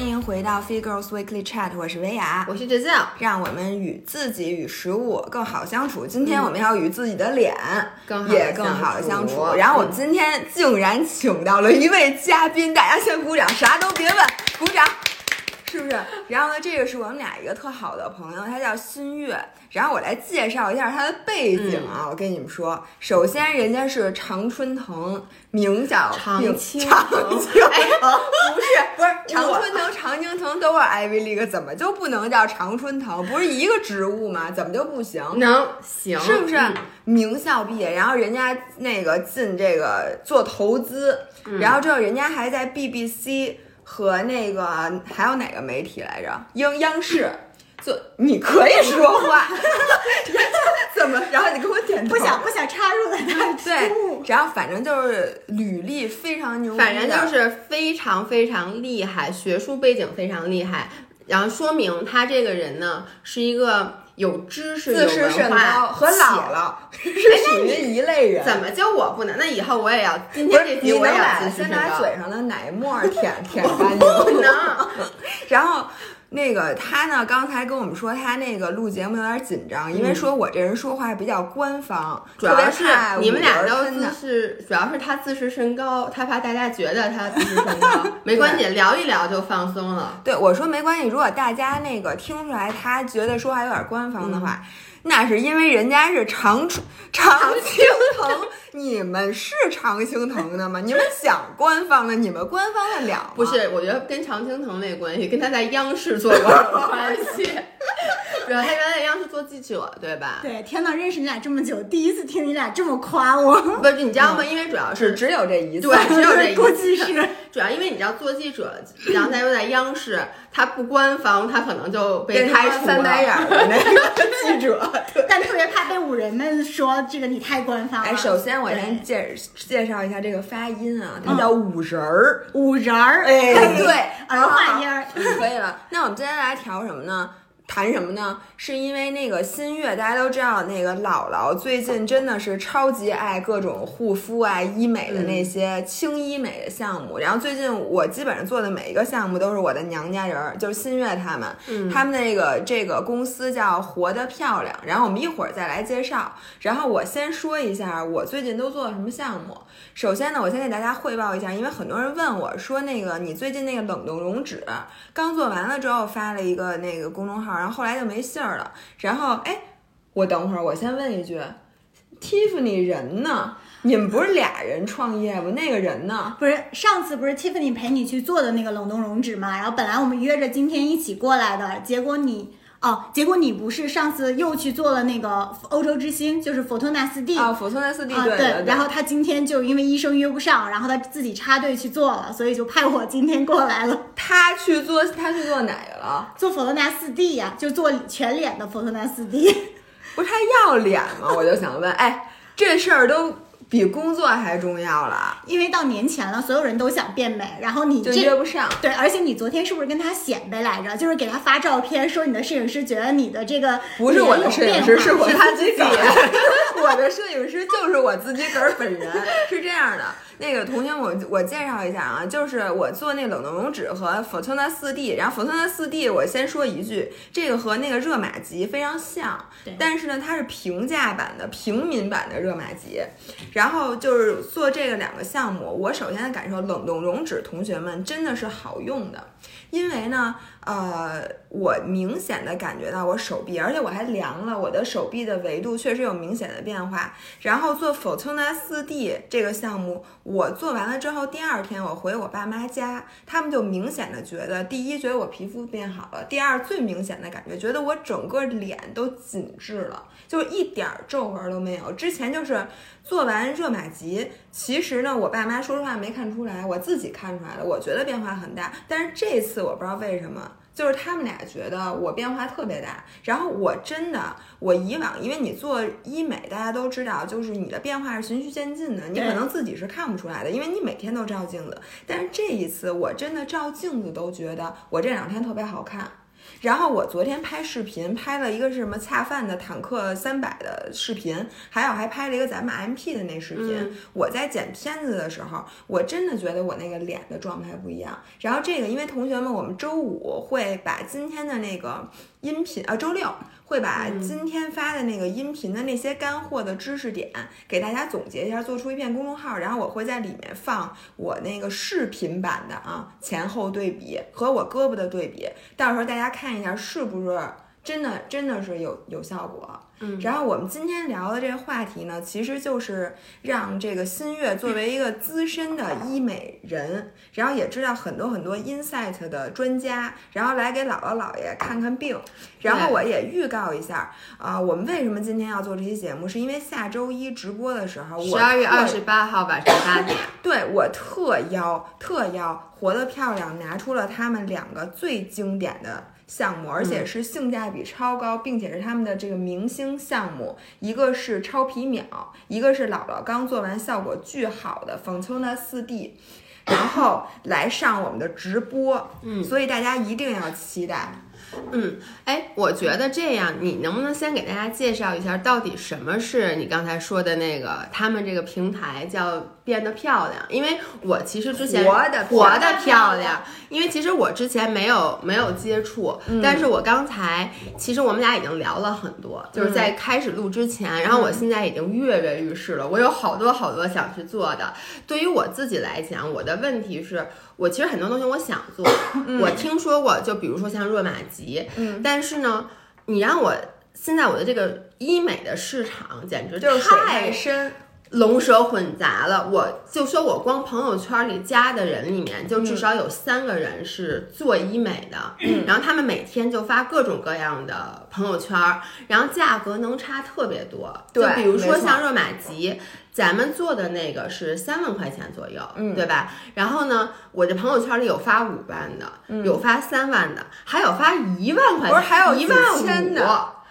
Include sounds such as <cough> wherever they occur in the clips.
欢迎回到 Fit Girls Weekly Chat，我是维雅，我是 Giselle，让我们与自己与食物更好相处。今天我们要与自己的脸也更好相处。然后我们今天竟然请到了一位嘉宾，大家先鼓掌，啥都别问，鼓掌。是不是？然后呢，这个是我们俩一个特好的朋友，他叫新月。然后我来介绍一下他的背景啊，我跟你们说，首先人家是常春藤，名叫常青 <laughs> 常青藤，不是不是常春藤、常青藤都是 Ivy League，怎么就不能叫常春藤？不是一个植物吗？怎么就不行？能行，是不是？名校毕业，然后人家那个进这个做投资，然后之后人家还在 BBC。和那个还有哪个媒体来着？央央视，就你可以说话，<laughs> 怎么？然后你给我点头，不想不想插入了。<laughs> 对，<laughs> 然后反正就是履历非常牛，反正就是非常非常厉害，学术背景非常厉害，然后说明他这个人呢是一个。有知识、自视甚高和老了 <laughs> 是属于一类人。怎么就我不能？那以后我也要。今天这集我也要先拿嘴上的奶沫舔舔干净。不能。<laughs> 然后。那个他呢？刚才跟我们说他那个录节目有点紧张，因为说我这人说话比较官方，主要是你们俩都自视，主要是他自视身高，他怕大家觉得他自视身高。<laughs> 没关系，聊一聊就放松了。对我说没关系，如果大家那个听出来他觉得说话有点官方的话。那是因为人家是常春 <laughs> 常青藤，你们是常青藤的吗？<laughs> 你们想官方的，你们官方的了？不是，我觉得跟常青藤没关系，跟他在央视做过有关系。<laughs> 主要他原来在央视做记者，对吧？对，天呐，认识你俩这么久，第一次听你俩这么夸我。不是，你知道吗？因为主要是只有这一次，对，只有这一次。估计是。主要因为你知道做记者，然后他又在央视，他不官方，他可能就被开除了。翻白眼的那个记者，<laughs> 但特别怕被五人们说这个你太官方了。哎，首先我先介介绍一下这个发音啊，它叫五人儿，五人儿，哎，对，<laughs> 儿化音儿，<laughs> 可以了。那我们今天来调什么呢？谈什么呢？是因为那个新月，大家都知道，那个姥姥最近真的是超级爱各种护肤啊、医美的那些轻医美的项目。然后最近我基本上做的每一个项目都是我的娘家人儿，就是新月他们，他们那个这个公司叫活得漂亮。然后我们一会儿再来介绍。然后我先说一下我最近都做了什么项目。首先呢，我先给大家汇报一下，因为很多人问我说，那个你最近那个冷冻溶脂刚做完了之后发了一个那个公众号。然后后来就没信儿了。然后哎，我等会儿我先问一句，Tiffany 人呢？你们不是俩人创业吗？那个人呢？不是上次不是 Tiffany 陪你去做的那个冷冻溶脂吗？然后本来我们约着今天一起过来的，结果你。哦，结果你不是上次又去做了那个欧洲之星，就是佛托纳四 D 啊，佛托纳四 D 对对。然后他今天就因为医生约不上，然后他自己插队去做了，所以就派我今天过来了。<laughs> 他去做，他去做哪个了？做佛托纳四 D 呀，就做全脸的佛托纳四 D。不是他要脸吗？我就想问，哎，这事儿都。比工作还重要了，因为到年前了，所有人都想变美，然后你就约不上。对，而且你昨天是不是跟他显摆来着？就是给他发照片，说你的摄影师觉得你的这个不是我的摄影师，是我他自己。<laughs> <laughs> 我的摄影师就是我自己个儿本人，是这样的。那个同学，我我介绍一下啊，就是我做那冷冻溶脂和 Fortuna 四 D，然后 Fortuna 四 D，我先说一句，这个和那个热玛吉非常像，但是呢，它是平价版的、平民版的热玛吉。然后就是做这个两个项目，我首先的感受，冷冻溶脂同学们真的是好用的，因为呢。呃，我明显的感觉到我手臂，而且我还量了我的手臂的维度，确实有明显的变化。然后做 Fortuna 四 D 这个项目，我做完了之后，第二天我回我爸妈家，他们就明显的觉得，第一觉得我皮肤变好了，第二最明显的感觉，觉得我整个脸都紧致了，就一点皱纹都没有。之前就是做完热玛吉，其实呢，我爸妈说实话没看出来，我自己看出来了，我觉得变化很大。但是这次我不知道为什么。就是他们俩觉得我变化特别大，然后我真的，我以往因为你做医美，大家都知道，就是你的变化是循序渐进的，你可能自己是看不出来的，因为你每天都照镜子。但是这一次，我真的照镜子都觉得我这两天特别好看。然后我昨天拍视频，拍了一个是什么恰饭的坦克三百的视频，还有还拍了一个咱们 MP 的那视频。嗯我在剪片子的时候，我真的觉得我那个脸的状态不一样。然后这个，因为同学们，我们周五会把今天的那个音频，呃，周六会把嗯。今天发的那个音频的那些干货的知识点给大家总结一下，做出一篇公众号，然后我会在里面放我那个视频版的啊前后对比和我胳膊的对比，到时候大家看一下是不是真的真的是有有效果。嗯然后我们今天聊的这个话题呢，其实就是让这个新月作为一个资深的医美人，然后也知道很多很多 insight 的专家，然后来给姥姥姥爷看看病。然后我也预告一下啊、我们为什么今天要做这期节目，是因为下周一直播的时候，我十二月二十八号晚上八点，对我特邀特邀活得漂亮拿出了他们两个最经典的项目，而且是性价比超高，并且是他们的这个明星项目，一个是超皮秒，一个是姥姥刚做完效果巨好的冯秋娜四 D。然后来上我们的直播，嗯所以大家一定要期待。嗯，哎，我觉得这样，你能不能先给大家介绍一下，到底什么是你刚才说的那个他们这个平台叫变得漂亮？因为我其实之前活得活的漂漂亮，因为其实我之前没有没有接触，但是我刚才其实我们俩已经聊了很多，就是在开始录之前，然后我现在已经跃跃欲试了，我有好多好多想去做的。对于我自己来讲，我的问题是我其实很多东西我想做，<clears throat> 我听说过，就比如说像热玛吉，嗯，但是呢，你让我现在我的这个医美的市场简直就是太太深，龙蛇混杂了。我就说我光朋友圈里加的人里面，就至少有三个人是做医美的，<clears throat> 然后他们每天就发各种各样的朋友圈，然后价格能差特别多。就比如说像热玛吉。咱们做的那个是三万块钱左右，嗯，对吧？然后呢，我的朋友圈里有发五万的，有发三万的，还有发一万块钱，不是还有一万五，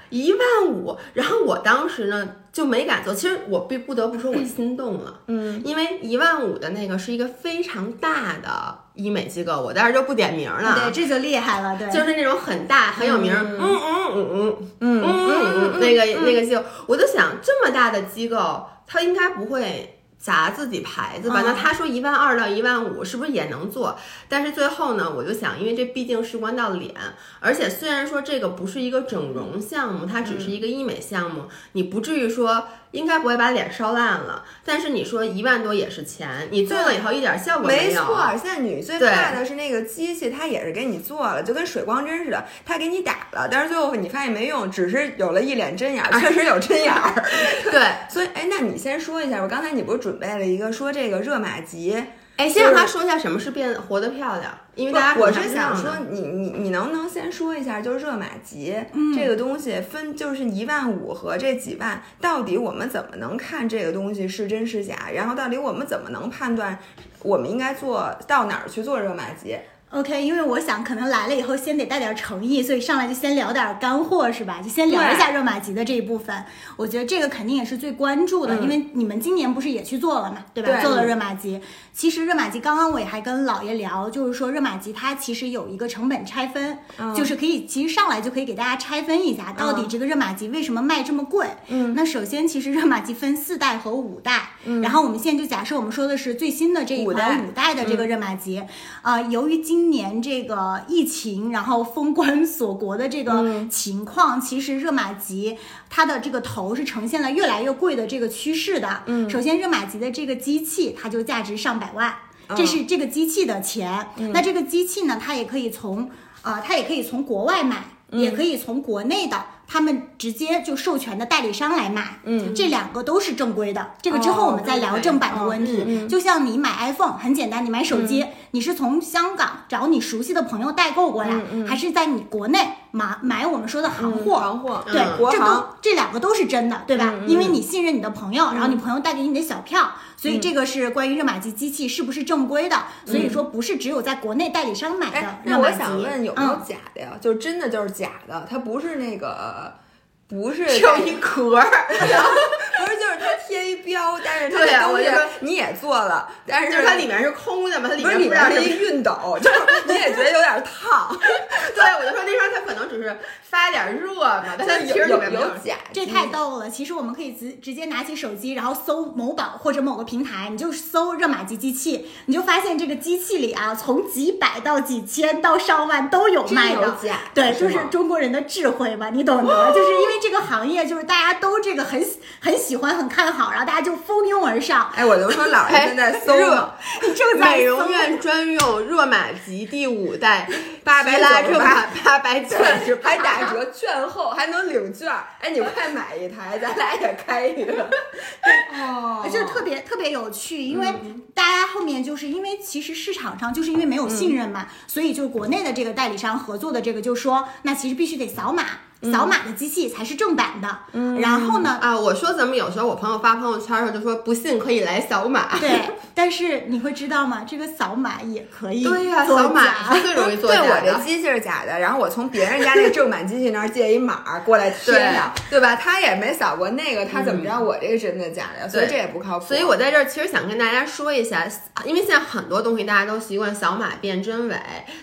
一万五。然后我当时呢就没敢做，其实我必不得不说，我心动了，嗯，因为一万五的那个是一个非常大的医美机构，我当时就不点名了，对，这就厉害了，对，就是那种很大很有名，嗯。嗯嗯嗯嗯嗯嗯，那个那个机构，我就想这么大的机构。它应该不会。砸自己牌子吧？嗯那他说一万二到一万五，是不是也能做？但是最后呢，我就想，因为这毕竟事关到脸，而且虽然说这个不是一个整容项目，它只是一个医美项目，你不至于说应该不会把脸烧烂了。但是你说一万多也是钱，你做了以后一点效果没有。没错，现在女最怕的是那个机器，它也是给你做了，就跟水光针似的，它给你打了，但是最后你发现没用，只是有了一脸针眼儿，确实有针眼儿。<laughs> 对，<laughs> 所以，哎，那你先说一下，我刚才你不是准备了一个说这个热玛吉？哎，先让他说一下什么是变活得漂亮，因为大家我是想说呢，你你你能不能先说一下，就是热玛吉、这个东西分就是一万五和这几万，到底我们怎么能看这个东西是真是假？然后到底我们怎么能判断我们应该做到哪儿去做热玛吉？OK，因为我想可能来了以后先得带点诚意，所以上来就先聊点干货是吧？就先聊一下热玛吉的这一部分。我觉得这个肯定也是最关注的，嗯因为你们今年不是也去做了嘛，对吧？对做了热玛吉。其实热玛吉刚刚我也还跟姥爷聊，就是说热玛吉它其实有一个成本拆分，嗯就是可以其实上来就可以给大家拆分一下，到底这个热玛吉为什么卖这么贵？嗯，那首先其实热玛吉分四代和五代，嗯然后我们现在就假设我们说的是最新的这一款五代的这个热玛吉，啊、由于今年这个疫情，然后封关锁国的这个嗯情况，其实热玛吉它的这个头是呈现了越来越贵的这个趋势的。嗯首先热玛吉的这个机器，它就价值上百万，嗯这是这个机器的钱。那这个机器呢，它也可以从啊、它也可以从国外买，嗯也可以从国内的。他们直接就授权的代理商来买，嗯这两个都是正规的。这个之后我们再聊哦正版的问题。就像你买 iPhone 很简单，你买手机，你是从香港找你熟悉的朋友代购过来，嗯嗯还是在你国内买买我们说的行货？行货，对，这都这两个都是真的，对吧？因为你信任你的朋友，然后你朋友带给你的小票，所以这个是关于热玛吉机器是不是正规的。所以说不是只有在国内代理商买的哎，那我热玛吉。想问，有没有嗯假的呀？就真的就是假的，它不是那个，不是 <laughs> 只有一壳儿。不是，就是它贴一标，但是它的东西我就说你也做了，但是就是它里面是空的嘛，它里面不知道是面是一熨斗，<laughs> 就是你也觉得有点烫，<laughs> 对，我就说那双它可能只是发点热嘛，但它其实里有面没有假这太逗了！其实我们可以直直接拿起手机，然后搜某宝或者某个平台，你就搜热玛吉机器，你就发现这个机器里啊，从几百到几千到上万都有卖的。真有假对，是就是中国人的智慧嘛，你懂得？就是因为这个行业，就是大家都这个很喜很喜欢、很看好，然后大家就蜂拥而上。哎，我都说姥爷正在搜热呢，你正在美容院专用热玛吉第五代八百提拉十玛八百九十还打折券后还能领券儿，哎，你快买一台，咱俩也开一个。<laughs> 哦就是特别特别有趣，因为大家后面就是因为其实市场上就是因为没有信任嘛，所以就国内的这个代理商合作的这个就说，那其实必须得扫码，扫码的机器才是正版的。嗯，然后呢，啊！我说怎么有时候我朋友发朋友圈的时候就说不信可以来扫码，对，但是你会知道吗？这个扫码也可以对呀、作扫码是最容易做对假的。<laughs> 我这机器是假的，然后我从别人家那正版机器那儿借一码儿过来贴上，对吧？他也没扫过那个，他怎么知道我这个真的假的呀？所以这也不靠谱。所以我在这儿其实想跟大家说一下，因为现在很多东西大家都习惯扫码辨真伪，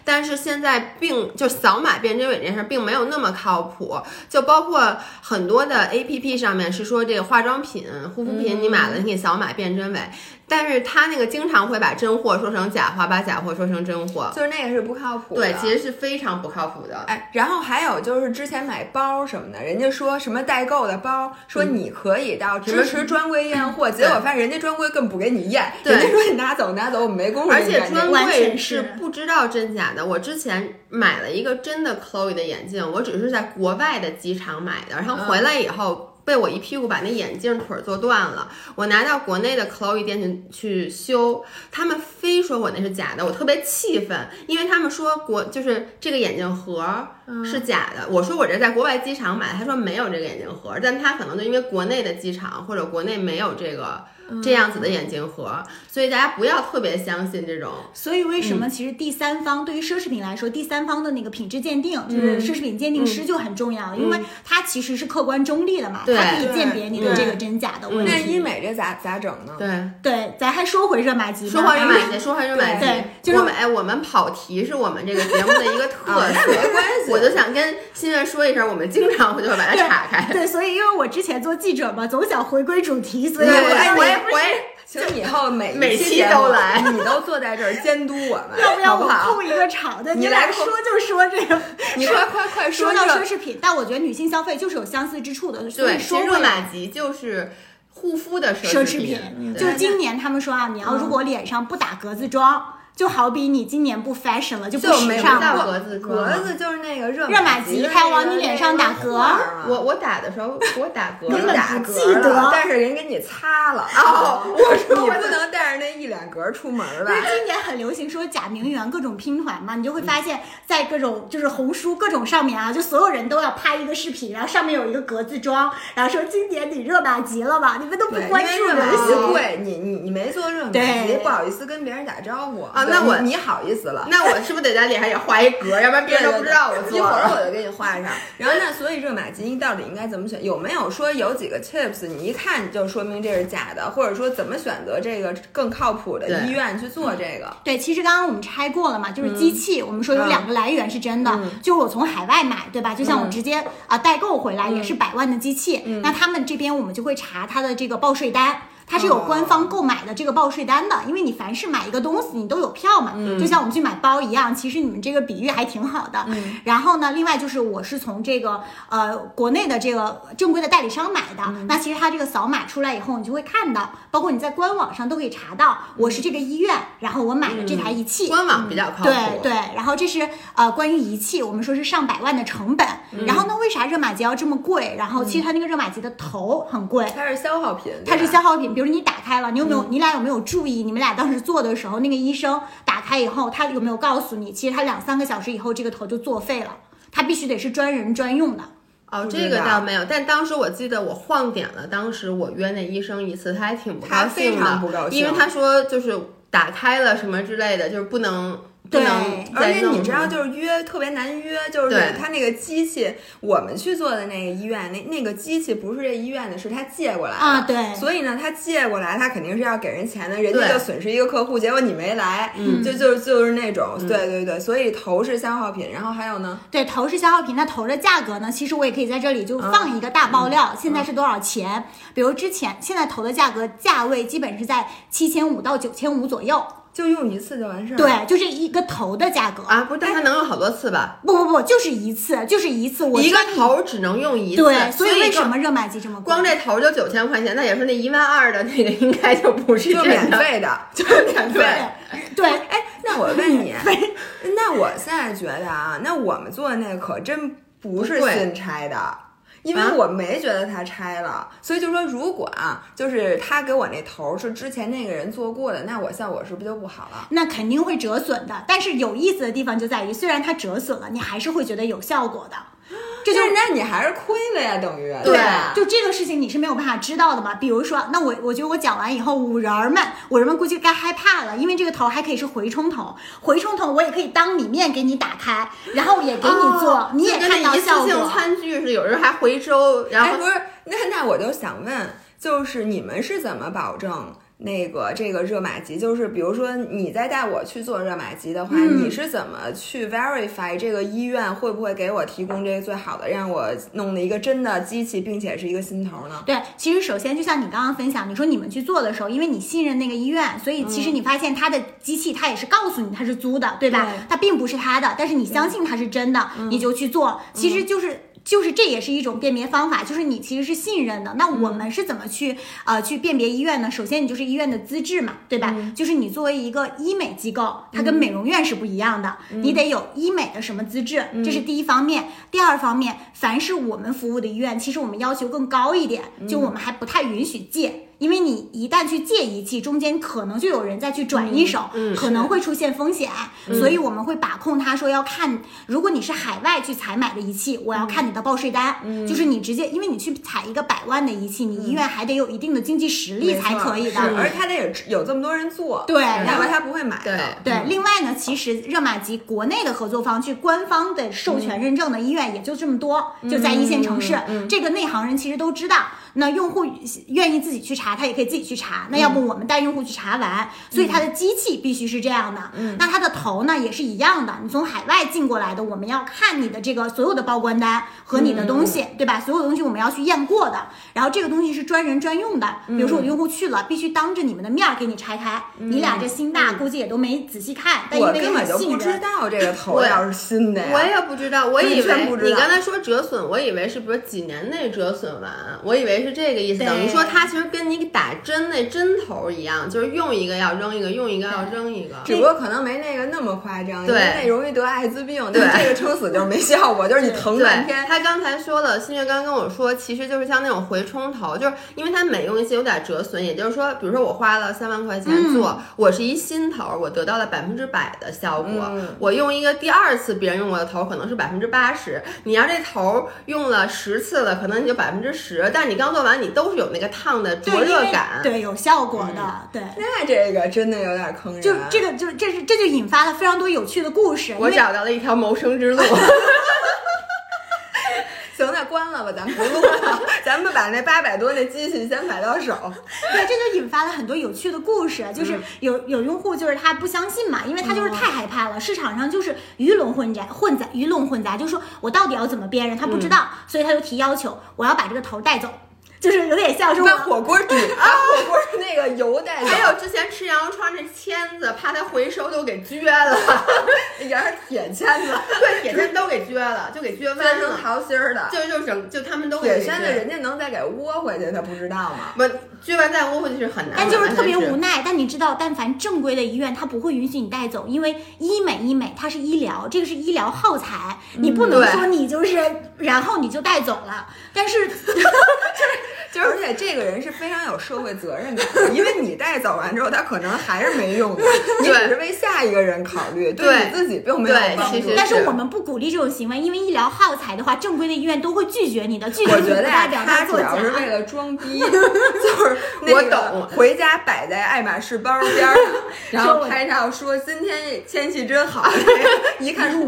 但是现在并就扫码辨真伪这件事儿并没有那么靠谱，就包括很多的 A P P 上面是说这个化妆品、护肤品你买了你可以扫码辨真伪，但是他那个经常会把真货说成假货，把假货说成真货，就是那个是不靠谱的。对，其实是非常不靠谱的。哎，然后还有就是之前买包什么的，人家说什么代购的包，说你可以到支持专柜验货，结果发现人家专柜更不给你验，<laughs> 对人家说你拿走拿走，我们没工夫而。且专柜是不知道真假的。我之前买了一个真的 Chloe 的眼镜，我只是在国外的机场买的，然后回来以后。被我一屁股把那眼镜腿儿做断了，我拿到国内的 Chloe 店去去修，他们非说我那是假的，我特别气愤，因为他们说国就是这个眼镜盒儿是假的，我说我这在国外机场买的，他说没有这个眼镜盒儿，但他可能就因为国内的机场或者国内没有这个这样子的眼镜盒儿，所以大家不要特别相信这种。所以为什嗯么其实第三方、对于奢侈品来说，第三方的那个品质鉴定，就是奢侈品鉴定师就很重要，因为它其实是客观中立的嘛，它可以鉴别你的这个真假的问题那题。医美这咋咋整呢？对，对，咱还说回热玛吉，说回热玛吉，说回热玛吉，对就是我们哎，我们跑题是我们这个节目的一个特啊色，没关系我就想跟新月说一声，我们经常会就会把它岔开。对，所以因为我之前做记者嘛，总想回归主题，所以对我哎我也也我也请以后每每期都来你都坐在这儿监督我们，要不要我？控一个场的？你来说就说这个。你快快快说到奢侈品，但我觉得女性消费就是有相似之处的，所对，以说回来玛吉就是护肤的奢侈侈品，就是今年他们说啊，你要如果脸上不打格子妆，就好比你今年不 fashion 了，就不时尚到了。格子格子就是那个热热玛吉的吉还往你脸上打格那个画儿我我打的时候我打格了根本打格不记得了，但是人给你擦了。哦我说我你不能带着那一两格出门吧因？为今年很流行说假名媛各种拼团嘛，你就会发现，在各种就是红书各种上面啊，就所有人都要拍一个视频，然后上面有一个格子妆，然后说今年你热玛吉了吧？你们都不关注为热玛吉。贵，你你你没做热玛对吉，不好意思跟别人打招呼啊那我你你好意思了。那我是不是得在脸上也画一格，要不然别人都不知道我一做了？会儿我就给你画上。然后那所以热玛吉你到底应该怎么选？有没有说有几个 tips 你一看就说明这是假的，或者说怎么选择这个更靠谱的医院去做这个？对，其实刚刚我们拆过了嘛，就是机器，我们说有两个来源是真的，就是我从海外买，对吧？就像我直接啊、代购回来也是百万的机器，那他们这边我们就会查它的这个报税单。它是有官方购买的这个报税单的，因为你凡是买一个东西，你都有票嘛，就像我们去买包一样。其实你们这个比喻还挺好的。然后呢，另外就是我是从这个呃国内的这个正规的代理商买的，那其实它这个扫码出来以后，你就会看到，包括你在官网上都可以查到，我是这个医院，然后我买了这台仪器，官网比较靠谱。对对，然后这是呃关于仪器，我们说是上百万的成本。然后呢，为啥热玛吉要这么贵？然后其实它那个热玛吉的头很贵。它是消耗品，它是消耗品，比如你打开了，你有没有？你俩有没有注意？你们俩当时做的时候，那个医生打开以后，他有没有告诉你，其实他两三个小时以后，这个头就作废了，他必须得是专人专用的。哦，这个倒没有，但当时我记得我晃点了，当时我约那医生一次，他还挺不他高兴非常的，不高兴因为他说就是打开了什么之类的，就是不能对而且你知道，就是约特别难约，就是他那个机器，我们去做的那个医院，那那个机器不是这医院的，是他借过来的啊对所以呢，他借过来，他肯定是要给人钱的，人家就损失一个客户，结果你没来，嗯就就就是那种，对对对，所以头是消耗品，然后还有呢，对，头是消耗品，那头的价格呢？其实我也可以在这里就放一个大爆料，现在是多少钱？比如之前现在头的价格价位基本是在七千五到九千五左右。就用一次就完事儿。，对，就这一个头的价格。啊，不是，但它能用好多次吧？不不不，就是一次，就是一次。我一个头只能用一次，对，所以以为什么热玛吉这么贵？光这头就九千块钱？那也是那一万二的 <laughs> 那个，应该就不是就。免费的，<laughs> 就是免费。对对，<laughs> 哎，那我问你，那我现在觉得啊，那我们做的那个可真不是新拆的。因为啊我没觉得他拆了，所以就说如果啊，就是他给我那头儿是之前那个人做过的，那我效果是不是就不好了？那肯定会折损的。但是有意思的地方就在于，虽然它折损了，你还是会觉得有效果的。这就就是那你还是亏了呀，等于对就这个事情你是没有办法知道的嘛。比如说，那我我觉得我讲完以后，五人儿们，五人们估计该害怕了，因为这个头还可以是回冲头，回冲头我也可以当你面给你打开，然后也给你做，哦你也跟看到那一次性效果。餐具似的，有时候还回收，然哎，后不是，那那我就想问，就是你们是怎么保证那个这个热玛吉？就是比如说你在带我去做热玛吉的话，嗯你是怎么去 verify 这个医院会不会给我提供这个最好的，让我弄的一个真的机器，并且是一个新头呢？对，其实首先就像你刚刚分享，你说你们去做的时候，因为你信任那个医院，所以其实你发现他的机器，他也是告诉你他是租的，对吧？对它并不是他的，但是你相信它是真的，你就去做，其实就是。就是这也是一种辨别方法，就是你其实是信任的。那我们是怎么去呃去辨别医院呢？首先你就是医院的资质嘛，对吧？就是你作为一个医美机构，它跟美容院是不一样的，你得有医美的什么资质，这是第一方面。第二方面，凡是我们服务的医院，其实我们要求更高一点，就我们还不太允许借。因为你一旦去借仪器，中间可能就有人再去转一手，可能会出现风险，所以我们会把控他说要看，如果你是海外去采买的仪器，我要看你的报税单，就是你直接，因为你去采一个百万的仪器，你医院还得有一定的经济实力才可以的。是。而且他得有有这么多人做，对要然后不然他不会买的。对，另外呢，其实热玛吉国内的合作方去官方的授权认证的医院也就这么多，就在一线城市，这个内行人其实都知道。那用户愿意自己去查，他也可以自己去查。那要不我们带用户去查完，所以它的机器必须是这样的。那它的头呢也是一样的，你从海外进过来的，我们要看你的这个所有的报关单和你的东西，对吧？所有东西我们要去验过的。然后这个东西是专人专用的，比如说我用户去了，必须当着你们的面儿给你拆开。你俩这心大，估计也都没仔细看，但因为我根本。不知道这个头 <laughs> 我要是新的呀。我也不知道，我以为你刚才说折损，我以为是比如几年内折损完，我以为是这个意思。等于说它其实跟你打针那针头一样，就是用一个要扔一个，用一个要扔一个。只不过可能没那个那么夸张，因对为那容易得艾滋病。对这个撑死就是没效果，就是你疼半天。他刚才说了，新月刚跟我说，其实就是像那种回冲头，就是因为它每用一次有点折损，也就是说，比如说我花了三万块钱做，我是一新头，我得到了百分之百的效果。嗯我用一个第二次别人用过的头，可能是百分之八十。你要这头用了十次了，可能你就百分之十，但你刚做完，你都是有那个烫的灼热感。对有效果的，对。那这个真的有点坑人。就这个就这是这就引发了非常多有趣的故事。我找到了一条谋生之路。<laughs> 行，那关了吧，咱们不录了，<laughs> 咱们把那八百多那机器先买到手。对，这就引发了很多有趣的故事。嗯就是有有用户就是他不相信嘛，因为他就是太害怕了，市场上就是鱼龙混杂，混杂鱼龙混杂，就说我到底要怎么辨认，他不知道，所以他就提要求，我要把这个头带走，就是有点像是火锅底，<laughs> 把火锅那个油带走，还有之前吃羊肉串那签子，怕它回收都给撅了，<laughs> 也是铁签子，对，铁签都给撅了，就给撅弯了。桃心儿的。就就整就他们都给铁签子人家能再给窝回去，他不知道吗？不撅完再窝回去是很难，但就是特别无奈。但你知道，但凡正规的医院，他不会允许你带走，因为医美医美它是医疗，这个是医疗耗材，你不能说你就是然后你就带走了。但是 <laughs> 就而且这个人是非常有社会责任感的，因为你带走完之后，他可能还是没用的，你只是为下一个人考虑，对你自己并没有帮助。但是是我们不鼓励这种行为，因为医疗耗材的话，正规的医院都会拒绝你的，拒绝不代表作假他主要。是为了装逼，<laughs> 就是我懂回家摆在爱马仕包边儿上，<laughs> 然后拍照说今天天气真好，<laughs> 一看说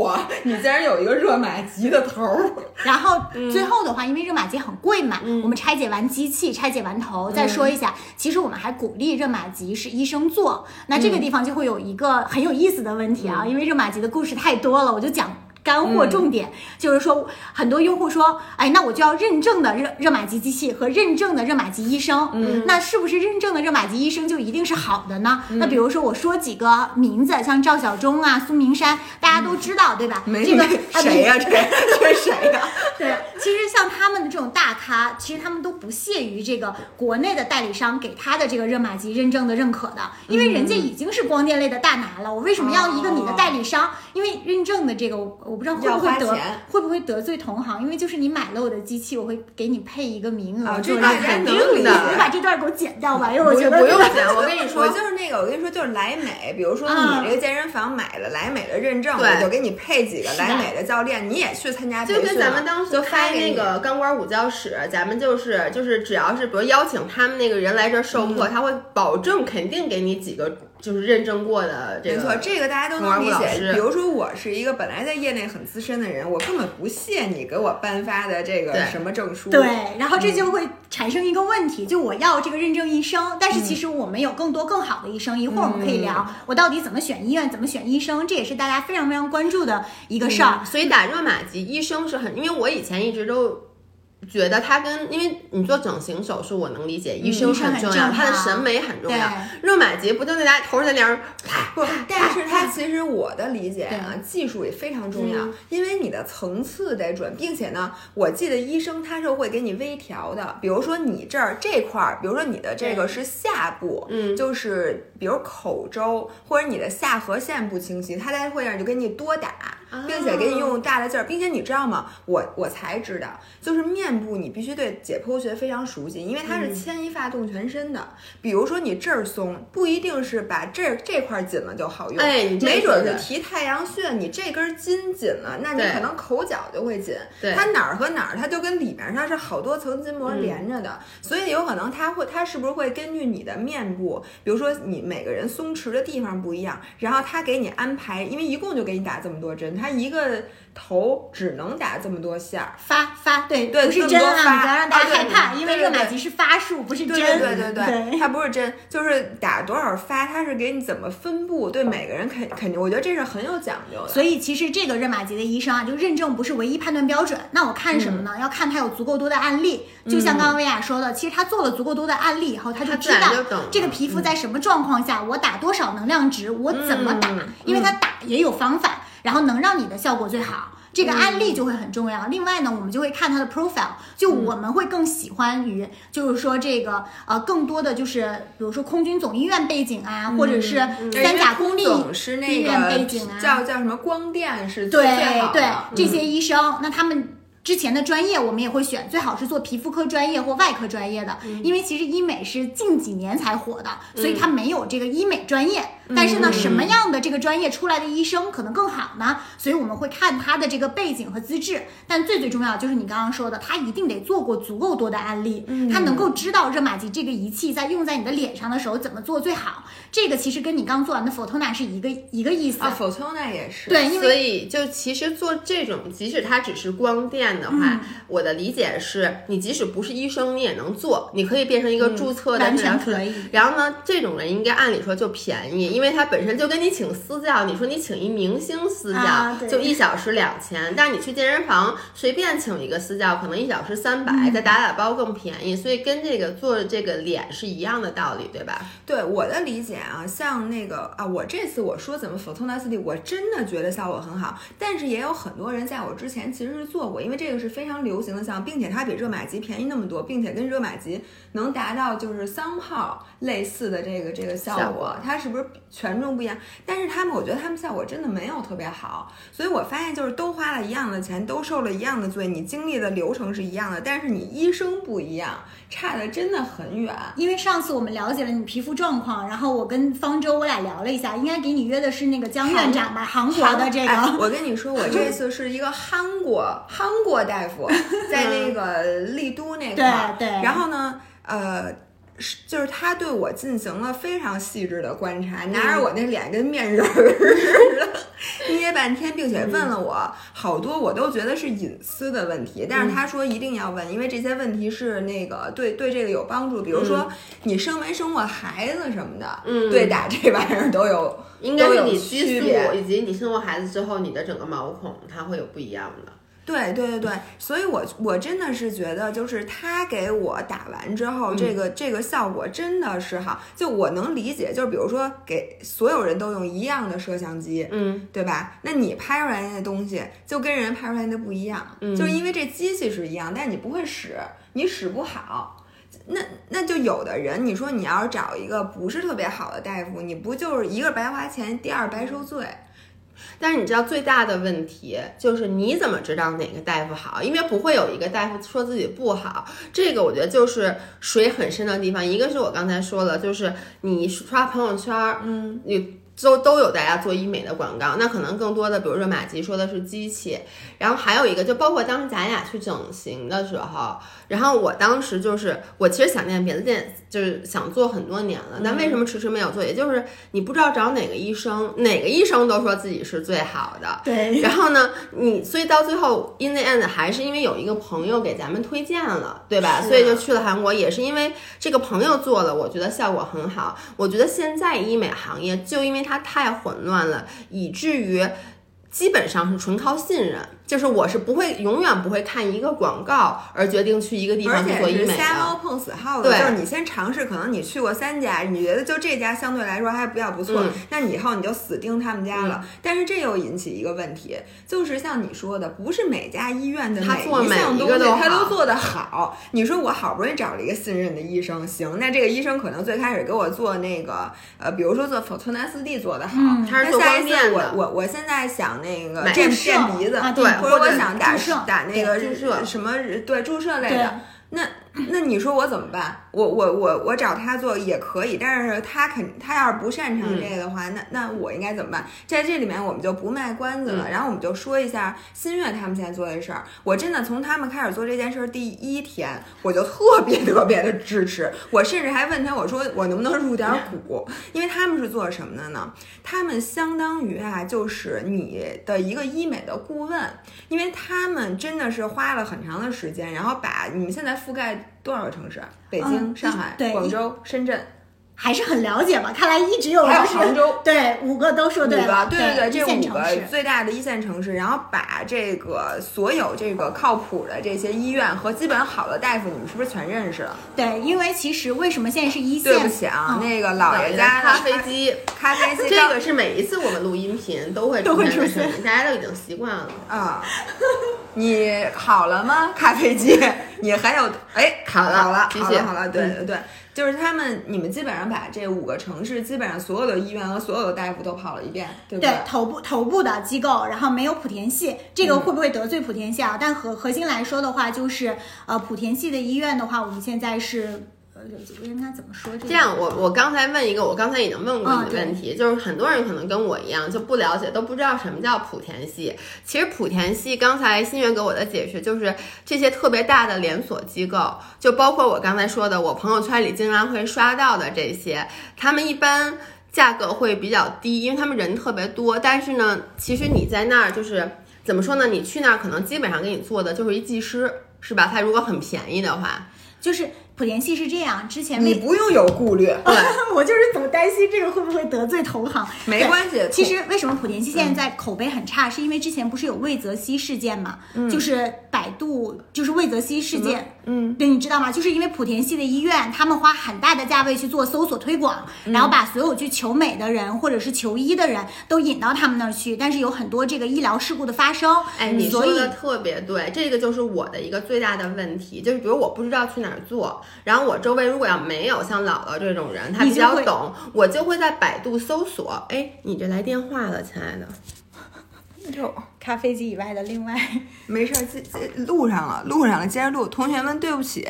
哇，你竟然有一个热玛吉的头儿，然后最后的话，因为热玛吉很贵嘛，嗯我们拆解完机器，拆解完头，再说一下，其实我们还鼓励热玛吉是医生做。那嗯这个地方就会有一个很有意思的问题啊，因为热玛吉的故事太多了，我就讲。干货重点、就是说，很多用户说，哎，那我就要认证的热热玛吉机器和认证的热玛吉医生，嗯，那是不是认证的热玛吉医生就一定是好的呢？那比如说我说几个名字，像赵小忠啊、苏明山，大家都知道，对吧？没这个谁呀、这这谁呀、<laughs> 对，其实像他们的这种大咖，其实他们都不屑于这个国内的代理商给他的这个热玛吉认证的认可的，因为人家已经是光电类的大拿了，我为什么要一个你的代理商？因为认证的这个，我我不知道会不会得会不会得罪同行，因为就是你买了我的机器，我会给你配一个名额啊做认证。这大家能理解。你把这段给我剪掉吧，因为我不觉得不用剪，我跟你我 <laughs> 说，就是那个，我跟你说，就是莱美，比如说嗯。你这个健身房买了莱美的认证，对。我就给你配几个莱美的教练，你也去参加就跟咱们当时就开那个钢管舞教室，咱们就是就是只要是比如邀请他们那个人来这儿授嗯。课，他会保证肯定给你几个就是认证过的这个。没错，这个大家都能理解。比如说，我是一个本来在业内很资深的人，我根本不屑你给我颁发的这个什么证书。对，然后这就会产生一个问题，就我要这个认证医生，但是其实我们有更多更好的医生，一会儿我们可以聊我到底怎么选医院，怎么选医生，这也是大家非常非常关注的一个事儿。所以打热玛吉医生是很，因为我以前一直都觉得他跟，因为你做整形手术，我能理解，医生很重要，他的审美很重要。对。热玛吉不就那俩头在那儿，不，但是它其实我的理解啊，技术也非常重要，因为你的层次得准，并且呢，我记得医生他是会给你微调的，比如说你这儿这块儿，比如说你的这个是下部，嗯。就是比如口周或者你的下颌线不清晰，他才会让你就给你多打，并且给你用大的劲儿，并且你知道吗？我我才知道，就是面部你必须对解剖学非常熟悉，因为它是牵一发动全身的。比如说你这儿松，不一定是把这儿这块儿紧了就好用，哎没准是提太阳穴，你这根筋紧了，那你可能口角就会紧。对。它哪儿和哪儿，它就跟里面它是好多层筋膜连着的，所以有可能它会，它是不是会根据你的面部，比如说你每个人松弛的地方不一样，然后它给你安排，因为一共就给你打这么多针，他一个头只能打这么多下儿。发发对对不是针啊，不要让大家害怕，因为热玛吉是发数，不是针。对对对对对它不是针，就是打多少发，它是给你怎么分布，对每个人肯肯定，我觉得这是很有讲究的。所以其实这个热玛吉的医生啊，就认证不是唯一判断标准。那我看什么呢？要看他有足够多的案例。就像刚刚薇娅说的，其实他做了足够多的案例以后，他就知道这个皮肤在什么状况下，我打多少能量值，我怎么打，嗯因为他打也有方法，然后能让你的效果最好。这个案例就会很重要。另外呢，我们就会看他的 profile，就我们会更喜欢于，就是说这个呃，更多的就是比如说空军总医院背景啊，或者是三甲公立医院背景啊，叫叫什么光电是最对对的，这些医生，那他们。之前的专业我们也会选，最好是做皮肤科专业或外科专业的，因为其实医美是近几年才火的，所以它没有这个医美专业。但是呢，什么样的这个专业出来的医生可能更好呢？所以我们会看他的这个背景和资质，但最最重要就是你刚刚说的，他一定得做过足够多的案例，他能够知道热玛吉这个仪器在用在你的脸上的时候怎么做最好。这个其实跟你刚做完的 Photona 是一个一个意思。啊，，Fotona 也是对，因所为以就其实做这种，即使它只是光电的话，嗯我的理解是，你即使不是医生，你也能做，你可以变成一个注册的嗯完全可以。然后呢，这种人应该按理说就便宜，因为它本身就跟你请私教，你说你请一明星私教，啊就一小时两千，但是你去健身房随便请一个私教，可能一小时三百、嗯再打打包更便宜，所以跟这个做这个脸是一样的道理，对吧？对我的理解啊，像那个啊，我这次我说怎么 Photona 4D，我真的觉得效果很好，但是也有很多人在我之前其实是做过，因为这个是非常流行的项目，并且它比热玛吉便宜那么多，并且跟热玛吉能达到就是三炮类似的这个这个效果，效果它是不是权重不一样。但是他们，我觉得他们效果真的没有特别好，所以我发现就是都花了一样的钱，都受了一样的罪，你经历的流程是一样的，但是你医生不一样，差的真的很远。因为上次我们了解了你皮肤状况，然后我跟方舟我俩聊了一下，应该给你约的是那个江院长吧，韩国的这个。哎我跟你说，我这次是一个韩国韩国大夫，<laughs> 在那个丽都那块儿，对对然后呢，呃。是，就是他对我进行了非常细致的观察，拿着我那脸跟面人儿 <laughs> 似的捏半天，并且问了我好多我都觉得是隐私的问题，但是他说一定要问，因为这些问题是那个对对这个有帮助，比如说你生没生过孩子什么的，嗯对打这玩意儿都有应该有你激素区别以及你生过孩子之后，你的整个毛孔它会有不一样的。对对对对，所以我我真的是觉得，就是他给我打完之后，这个这个效果真的是好。就我能理解，就是比如说给所有人都用一样的摄像机，嗯，对吧？那你拍出来那东西就跟人拍出来的不一样，嗯就是因为这机器是一样，但你不会使，你使不好。那那就有的人，你说你要是找一个不是特别好的大夫，你不就是一个白花钱，第二白受罪？但是你知道最大的问题就是你怎么知道哪个大夫好？因为不会有一个大夫说自己不好。这个我觉得就是水很深的地方。一个是我刚才说了，就是你刷朋友圈，嗯，你。都都有大家做医美的广告，那可能更多的，比如说马吉说的是机器，然后还有一个就包括当时咱俩去整形的时候，然后我当时就是我其实想念别的店，就是想做很多年了，但为什么迟迟没有做？也就是你不知道找哪个医生，哪个医生都说自己是最好的，对，然后呢，你所以到最后 in the end 还是因为有一个朋友给咱们推荐了，对吧？是所以就去了韩国，也是因为这个朋友做了，我觉得效果很好。我觉得现在医美行业就因为它太混乱了，以至于基本上是纯靠信任。就是我是不会永远不会看一个广告而决定去一个地方去做医美且是瞎猫。碰死耗子，对。就是你先尝试，可能你去过三家，你觉得就这家相对来说还比较不错，嗯。那你以后你就死盯他们家了。但是这又引起一个问题，就是像你说的，不是每家医院的每一项东西他都做得好。你说我好不容易找了一个信任的医生，行，那这个医生可能最开始给我做那个呃，比如说做否特纳斯蒂做得好，嗯。他是做那下一次光电的。我我我现在想那个垫垫鼻子，啊对或者我想打打那个注射什么对注射类的。那那你说我怎么办？我我我我找他做也可以，但是他肯他要是不擅长这个的话，那那我应该怎么办？在这里面我们就不卖关子了，然后我们就说一下新月他们现在做的事儿。我真的从他们开始做这件事儿第一天，我就特别特别的支持，我甚至还问他，我说我能不能入点股？因为他们是做什么的呢？他们相当于啊，就是你的一个医美的顾问，因为他们真的是花了很长的时间，然后把你们现在覆盖多少个城市？北京、嗯上海、广州、深圳，还是很了解吧。看来一直有还有就是杭州。对五个都说对了，对，对对，一这五个。最大的一线城市，然后把这个所有这个靠谱的这些医院和基本好的大夫，你们是不是全认识了？对，因为其实为什么现在是一线？对不起啊，嗯那个老爷家咖啡机，咖啡机这个是每一次我们录音频都会都会出现的大家都已经习惯了。啊，你好了吗？咖啡机，你还有哎，好了好了，好了，好了，对对，就是他们，你们基本上把这五个城市，基本上所有的医院和所有的大夫都跑了一遍，对不对头部头部的机构，然后没有莆田系，这嗯个会不会得罪莆田系啊？但核核心来说的话，就是呃莆田系的医院的话，我们现在是呃应该怎么说这个？这样，我我刚才问一个，我刚才已经问过啊你的问题，就是很多人可能跟我一样就不了解，都不知道什么叫莆田系。其实莆田系，刚才新月给我的解释就是这些特别大的连锁机构，就包括我刚才说的，我朋友圈里经常会刷到的这些，他们一般价格会比较低，因为他们人特别多。但是呢，其实你在那儿就是怎么说呢？你去那儿可能基本上给你做的就是一技师，是吧？他如果很便宜的话，就是莆田系是这样，之前为你不用有顾虑，对。<laughs> 我就是总担心这个会不会得罪同行。没关系。其实为什么莆田系现在口碑很差，是因为之前不是有魏则西事件嘛？就是百度就是魏则西事件。嗯，对，你知道吗？就是因为莆田系的医院，他们花很大的价位去做搜索推广，然后把所有去求美的人或者是求医的人都引到他们那儿去，但是有很多这个医疗事故的发生。哎，你说的特别对，这个就是我的一个最大的问题，就是比如我不知道去哪儿做，然后我周围如果要没有像姥姥这种人，他比较懂，我就会在百度搜索，哎，你这来电话了，亲爱的。<laughs> 就咖啡机以外的另外，<laughs> 没事儿，这这录上了，录上了，接着录。同学们，对不起，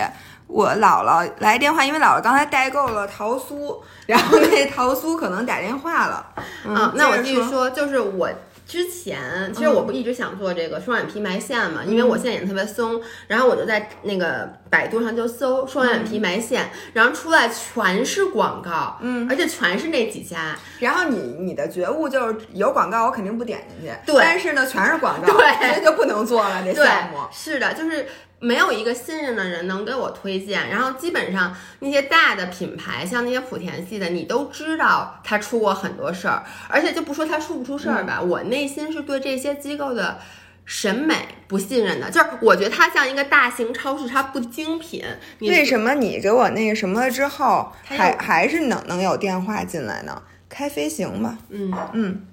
我姥姥来电话，因为姥姥刚才代购了桃酥，然后那桃酥可能打电话了。嗯，那我继续说，就是我之前其实我不一直想做这个双眼皮埋线嘛，因为我现在眼特别松，然后我就在那个百度上就搜双眼皮埋线，然后出来全是广告，嗯，而且全是那几家，然后你你的觉悟就是有广告，我肯定不点进去。对但是呢，全是广告，对那就不能做了这项目。，是的，就是。没有一个信任的人能给我推荐，然后基本上那些大的品牌，像那些莆田系的，你都知道他出过很多事儿，而且就不说他出不出事儿吧，我内心是对这些机构的审美不信任的，就是我觉得它像一个大型超市，它不精品。为什么你给我那个什么了之后，它还还是能能有电话进来呢？开飞行吧，嗯，嗯，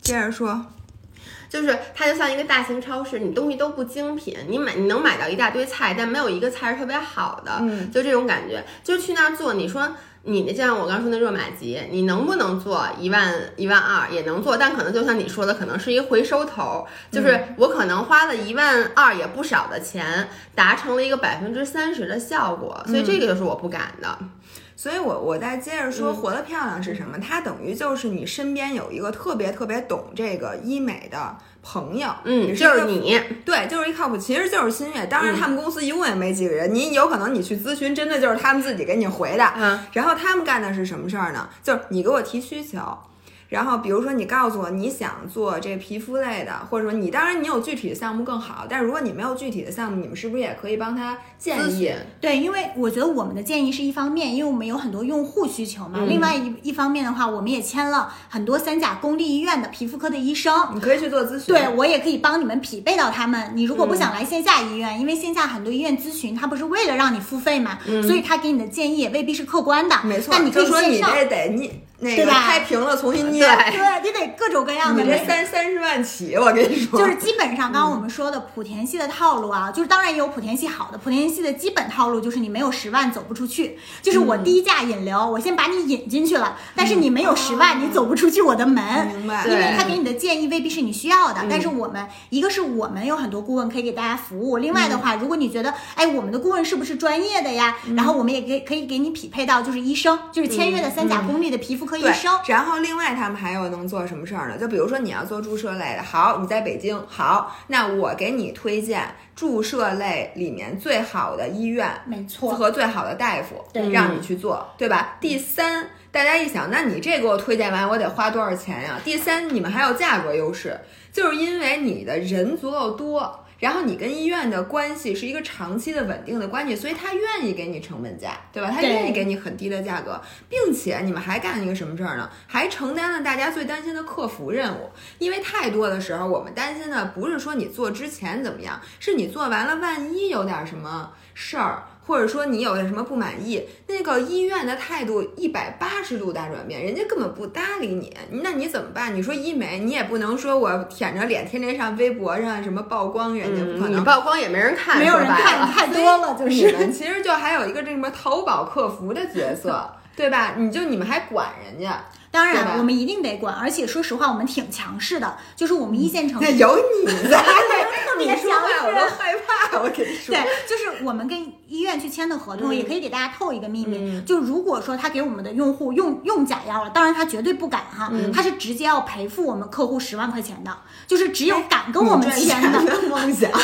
接着说，就是它就像一个大型超市，你东西都不精品，你买你能买到一大堆菜，但没有一个菜是特别好的，嗯就这种感觉。就去那儿做，你说你那就像我刚说那热玛吉，你能不能做一万一万二也能做，但可能就像你说的，可能是一个回收头，就是我可能花了一万二也不少的钱，达成了一个百分之三十的效果，所以这个就是我不敢的。所以我我再接着说，嗯活得漂亮是什么？它等于就是你身边有一个特别特别懂这个医美的朋友，嗯，就是你，对，就是一靠谱，其实就是新月。当然，嗯他们公司一共也没几个人，你有可能你去咨询，真的就是他们自己给你回的。嗯，然后他们干的是什么事儿呢？就是你给我提需求，然后比如说你告诉我你想做这皮肤类的，或者说你当然你有具体的项目更好，但是如果你没有具体的项目，你们是不是也可以帮他建议？对，因为我觉得我们的建议是一方面，因为我们有很多用户需求嘛。嗯另外一一方面的话，我们也签了很多三甲公立医院的皮肤科的医生。你可以去做咨询。对，我也可以帮你们匹配到他们。你如果不想嗯来线下医院，因为线下很多医院咨询，他不是为了让你付费嘛，嗯所以他给你的建议也未必是客观的。没错，但你可以说你线上，这得你那个开屏了重新捏，对 <laughs> 对，你得各种各样的。你这三三十万起，我跟你说，就是基本上，刚刚我们说的莆田系的套路啊，就是当然也有莆田系好的，莆田系的基本套路就是你没有十万走不出去，就是我低价引流，我先把你引进去了，但是你没有十万，你走不出去我的门。明白？因为他给你的建议未必是你需要的，但是我们一个是我们有很多顾问可以给大家服务，另外的话，如果你觉得哎我们的顾问是不是专业的呀，然后我们也可以可以给你匹配到就是医生，就是签约的三甲公立的皮肤科医对生。，然后另外他们还有能做什么事儿呢？就比如说你要做注射类的，好，你在北京，好，那我给你推荐注射类里面最好的医院没错，和最好的大夫，对让你去做，对吧？第三，大家一想，那你这给我推荐完，我得花多少钱呀？第三，你们还有价格优势，就是因为你的人足够多。然后你跟医院的关系是一个长期的稳定的关系，所以他愿意给你成本价，对吧？他愿意给你很低的价格，并且你们还干了一个什么事儿呢？还承担了大家最担心的客服任务。因为太多的时候，我们担心的不是说你做之前怎么样，是你做完了，万一有点什么事儿。或者说你有点什么不满意，那个医院的态度一百八十度大转变，人家根本不搭理你，那你怎么办？你说医美，你也不能说我舔着脸天天上微博上什么曝光，人家不可嗯，你能。曝光也没人看，没有人看太多了，就你是。们其实就还有一个这什么淘宝客服的角色，对吧？你就你们还管人家，当然，我们一定得管，而且说实话，我们挺强势的，就是我们一线城市。那有你在，<laughs> 你别强势我都害怕，<laughs> 我跟你说。对，就是我们跟医院去签的合同，嗯也可以给大家透一个秘密，就如果说他给我们的用户用用假药了，当然他绝对不敢哈，嗯他是直接要赔付我们客户十万块钱的，就是只有敢跟我们签的，钱的梦想。<laughs>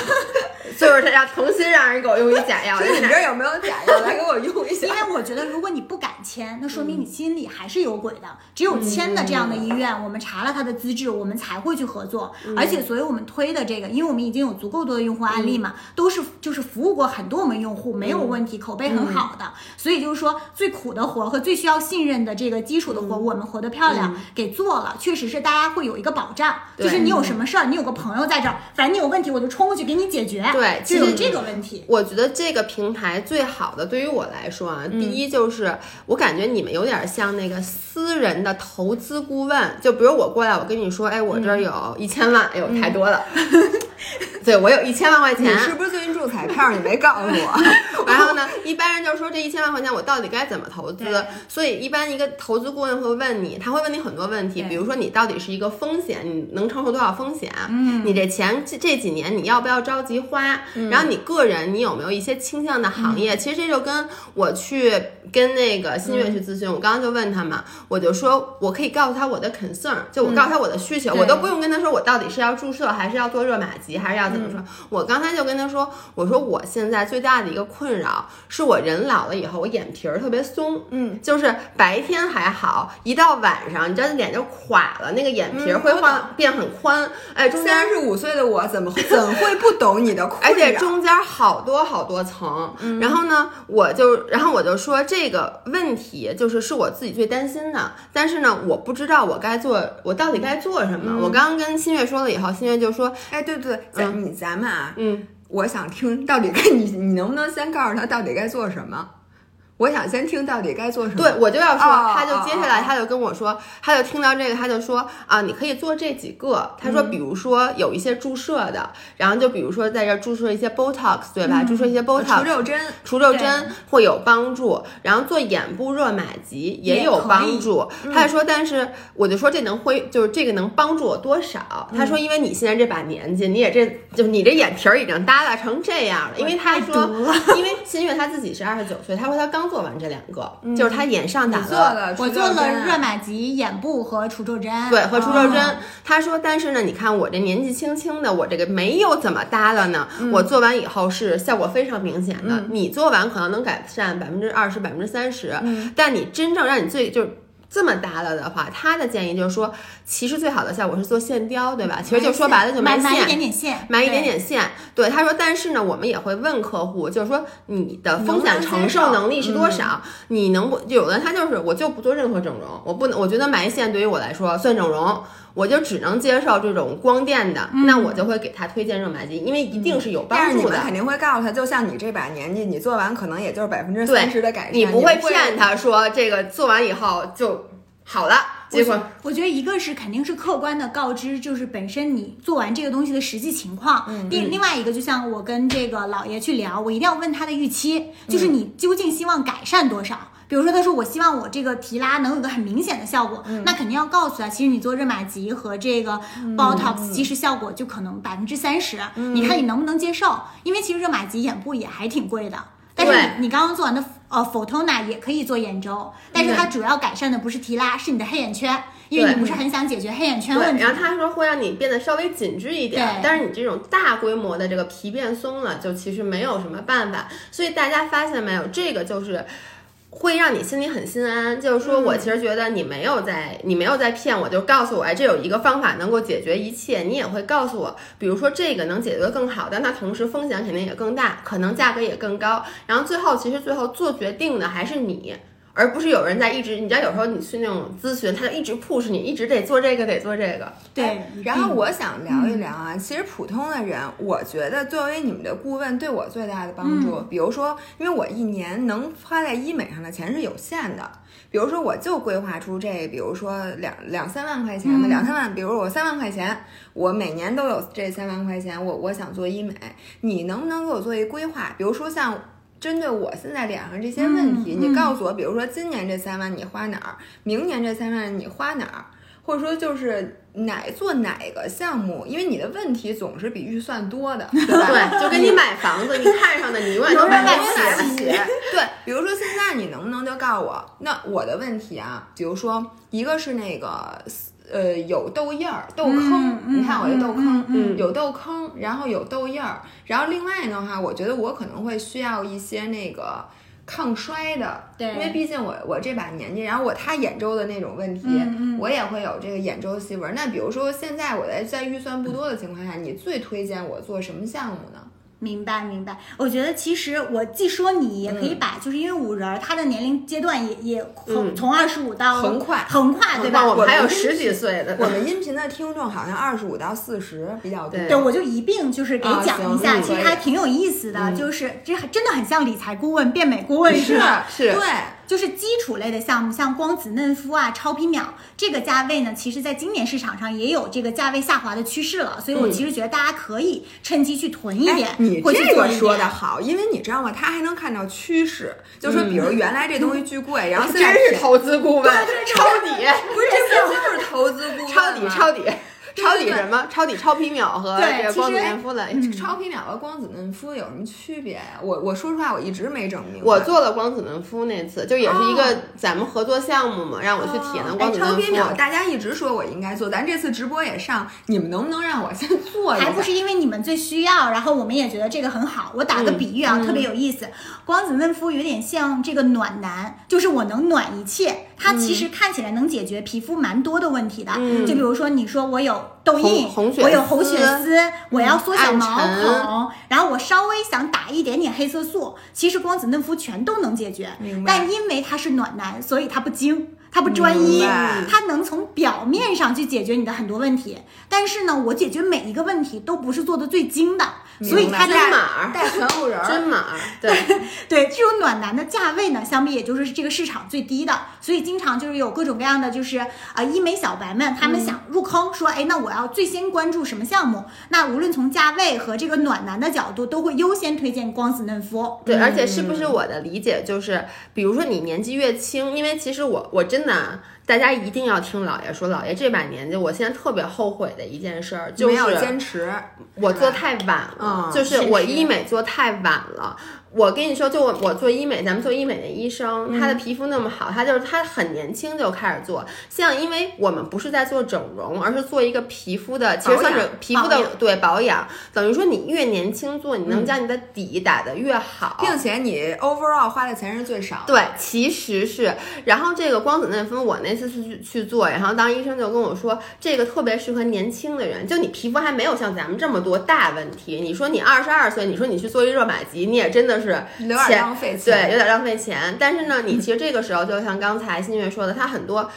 就是他要重新让人给我用一假药，说你这儿有没有假药？来给我用一下 <laughs> 因。为我觉得，如果你不敢签，那说明你心里还是有鬼的。只有签的这样的医院，我们查了他的资质，我们才会去合作。而且，所以我们推的这个，因为我们已经有足够多的用户案例嘛，都是就是服务过很多我们用户，没有问题，口碑很好的。所以就是说，最苦的活和最需要信任的这个基础的活，我们活得漂亮给做了，确实是大家会有一个保障，就是你有什么事儿，你有个朋友在这儿，反正你有问题我就冲过去给你解决。对其实就有这个问题。我觉得这个平台最好的，对于我来说啊，嗯第一就是我感觉你们有点像那个私人的投资顾问，就比如我过来，我跟你说，哎，我这嗯儿有一千万，哎呦，太多了。<laughs> 对我有一千万块钱你钱，是不是最近中彩票？你没告诉我？<laughs> 然后呢，一般人就说这一千万块钱我到底该怎么投资？所以一般一个投资顾问会问你，他会问你很多问题，比如说你到底是一个风险，你能承受多少风险？嗯，你这钱这这几年你要不要着急花？然后你个人你有没有一些倾向的行业？其实这就跟我去跟那个新月去咨询，我刚刚就问他嘛，我就说我可以告诉他我的 concern，就我告诉他我的需求，我都不用跟他说我到底是要注射还是要做热玛吉，还是要怎么说。我刚才就跟他说，我说我现在最大的一个困扰是我人老了以后，我眼皮儿特别松，嗯，就是白天还好，一到晚上，你知道脸就垮了，那个眼皮儿会变很宽，哎，中间三十五岁的我怎么怎会不懂你的？<laughs> 而且中间好多好多层，然后呢，我就，然后我就说这个问题就是是我自己最担心的，但是呢，我不知道我该做，我到底该做什么。我刚刚跟新月说了以后，新月就说，哎，对对，咱你咱们啊，嗯，我想听到底该你你能不能先告诉他到底该做什么？我想先听到底该做什么。对，我就要说，哦他就接下来他就跟我说，他就听到这个，他就说啊，你可以做这几个。他说，比如说有一些注射的，然后就比如说在这注射一些 Botox，对吧？注射一些 Botox，除皱针，除皱针会有帮助，然后做眼部热玛吉也有帮助。他就说，但是我就说这能恢就是这个能帮助我多少？他说，因为你现在这把年纪，你也这就你这眼皮儿已经耷拉成这样了。因为他说，因为新月他自己是二十九岁，他说他刚做完这两个，就是他眼上打了我做了热玛吉、眼部和除皱针，对，和除皱针。哦他说，但是呢，你看我这年纪轻轻的，我这个没有怎么耷拉呢。我做完以后是效果非常明显的。你做完可能能改善百分之二十、百分之三十，但你真正让你最就是。这么搭了的话，他的建议就是说，其实最好的效果是做线雕，对吧？其实就说白了就线，埋埋一点点线，埋一点点线。对，他说，但是呢，我们也会问客户，就是说你的风险承受能力是多少？你能不？有的他就是我就不做任何整容，我不能，我觉得埋线对于我来说算整容。我就只能接受这种光电的，那我就会给他推荐热玛吉，因为一定是有帮助的但是你们。肯定会告诉他，就像你这把年纪，你做完可能也就是百分之三十的改善，你不不会骗。他说这个做完以后就好了，结果我觉得一个是肯定是客观的告知，就是本身你做完这个东西的实际情况。另另外一个，就像我跟这个老爷去聊，我一定要问他的预期，就是你究竟希望改善多少。比如说，他说我希望我这个提拉能有个很明显的效果，那肯定要告诉他，其实你做热玛吉和这个 Botox，、其实效果就可能百分之三十，你看你能不能接受？因为其实热玛吉眼部也还挺贵的。但是你你刚刚做完的呃 Photona 也可以做眼周，但是它主要改善的不是提拉，是你的黑眼圈，因为你不是很想解决黑眼圈对，问题。然后他说会让你变得稍微紧致一点，但是你这种大规模的这个皮变松了，就其实没有什么办法。所以大家发现没有，这个就是。会让你心里很心安，就是说我其实觉得你没有在，你没有在骗我，就告诉我，哎，这有一个方法能够解决一切，你也会告诉我，比如说这个能解决的更好，但它同时风险肯定也更大，可能价格也更高，然后最后其实最后做决定的还是你。而不是有人在一直，你知道有时候你去那种咨询，他就一直 push 你，一直得做这个，得做这个。对，然后我想聊一聊啊，其实普通的人，我觉得作为你们的顾问，对我最大的帮助，比如说，因为我一年能花在医美上的钱是有限的，比如说我就规划出这，比如说两两三万块钱的，两三万，比如我三万块钱，我每年都有这三万块钱，我我想做医美，你能不能给我做一规划？比如说像。针对我现在脸上这些问题，嗯你告诉我，比如说今年这三万你花哪儿，明年这三万你花哪儿，或者说就是哪做哪个项目，因为你的问题总是比预算多的，对吧？对，就跟你买房子，你看上的你永远都买不。起。对，比如说现在你能不能就告诉我，那我的问题啊，比如说一个是那个呃有痘印儿、痘坑，你看我这痘坑，嗯嗯嗯有痘坑，然后有痘印儿，然后另外的话，我觉得我可能会需要一些那个。抗衰的，对因为毕竟我我这把年纪，然后我他眼周的那种问题，我也会有这个眼周细纹。那比如说现在我在在预算不多的情况下，你最推荐我做什么项目呢？明白明白。我觉得其实我既说你，也可以把，就是因为五人儿他的年龄阶段也也从嗯从二十五到横跨横跨，对吧？我们还有十几岁的，我 <laughs> 们音频的听众好像二十五到四十比较多。对对，我就一并就是给啊讲一下，其实还挺有意思的，就是这还真的很像理财顾问、变美顾问是吧？是对，就是基础类的项目，像光子嫩肤啊、超皮秒这个价位呢，其实在今年市场上也有这个价位下滑的趋势了，所以我其实觉得大家可以趁机去囤一点，哎你这个。说的好，因为你知道吗？他还能看到趋势，就说比如原来这东西巨贵，<laughs> 然后现真在是投资顾问，抄底，不是这不就是投资顾问抄底，吗抄底，抄底什么？抄底超皮秒和对这个光子嫩肤的。超皮秒和光子嫩肤有什么区别呀？我我说实话，我一直没整明白。我做了光子嫩肤那次，就也是一哦个咱们合作项目嘛，让我去体验的光哎，子嫩肤。超皮秒大家一直说我应该做，咱这次直播也上，你们能不能让我先做一下？还不是因为你们最需要，然后我们也觉得这个很好。我打个比喻啊，特别有意思。光子嫩肤有点像这个暖男，就是我能暖一切。它其实看起来能解决皮肤蛮多的问题的。就比如说你说我有痘印，红红血我有红血丝，我要缩小毛孔，然后我稍微想打一点点黑色素，其实光子嫩肤全都能解决但因为它是暖男，所以它不精。它不专一它能从表面上去解决你的很多问题，但是呢，我解决每一个问题都不是做的最精的，所以它真在码带全乎人儿，真码，对，<laughs> 对这种暖男的价位呢，相比也就是这个市场最低的，所以经常就是有各种各样的就是啊、呃医美小白们，他们想入坑，说哎，那我要最先关注什么项目？那无论从价位和这个暖男的角度，都会优先推荐光子嫩肤。对，而且是不是我的理解就是，比如说你年纪越轻，因为其实我我真的啊，大家一定要听姥爷说，姥爷这把年纪，我现在特别后悔的一件事儿就没有是坚持。我做太晚了，嗯就是我医美做太晚了。我跟你说，就我我做医美，咱们做医美的医生，他的皮肤那么好，他就是他很年轻就开始做。像因为我们不是在做整容，而是做一个皮肤的，其实算是皮肤的保对保养。等于说你越年轻做，你能将你的底打得越好，并且你 overall 花的钱是最少的。对，其实是，然后这个光子嫩肤，我那次是去去做，然后当医生就跟我说，这个特别适合年轻的人，就你皮肤还没有像咱们这么多大问题。你说你二十二岁，你说你去做一热玛吉，你也真的是有点钱浪费钱对，有点浪费钱。但是呢，你其实这个时候就像刚才新月说的，他很多。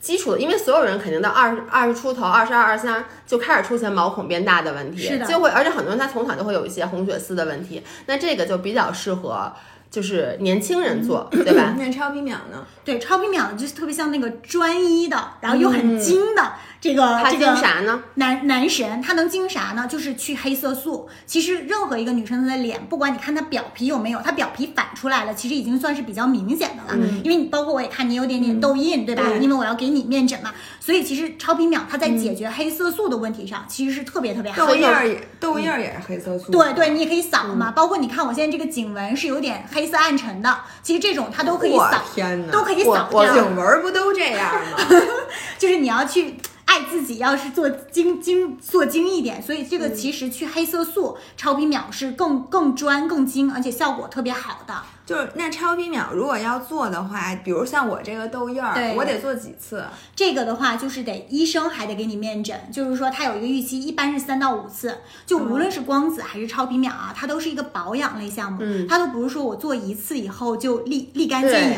基础的，因为所有人肯定到二十二十出头、二十二、二十三就开始出现毛孔变大的问题，是的就会，而且很多人他从小就会有一些红血丝的问题，那这个就比较适合就是年轻人做，对吧？那超皮秒呢？对，超皮秒就是特别像那个专一的，然后又很精的、这个他精这个啥呢？男男神，他能精啥呢？就是去黑色素。其实任何一个女生的脸，不管你看她表皮有没有，她表皮反出来了，其实已经算是比较明显的了。因为你包括我也看你有点点痘印，对吧？对因为我要给你面诊嘛，所以其实超皮秒它在解决黑色素的问题上，其实是特别特别好的。痘印儿也痘印儿也是黑色素。对对，你也可以扫嘛，包括你看我现在这个颈纹是有点黑色暗沉的，其实这种它都可以扫，都可以扫掉。颈纹儿不都这样吗？<laughs> 就是你要去爱自己，要是做精精做精一点，所以这个其实去黑色素超皮秒是更更专更精，而且效果特别好的。就是那超皮秒如果要做的话，比如像我这个痘印儿，我得做几次？这个的话就是得医生还得给你面诊，就是说他有一个预期，一般是三到五次。就无论是光子还是超皮秒啊，它都是一个保养类项目，嗯它都不是说我做一次以后就立立竿见对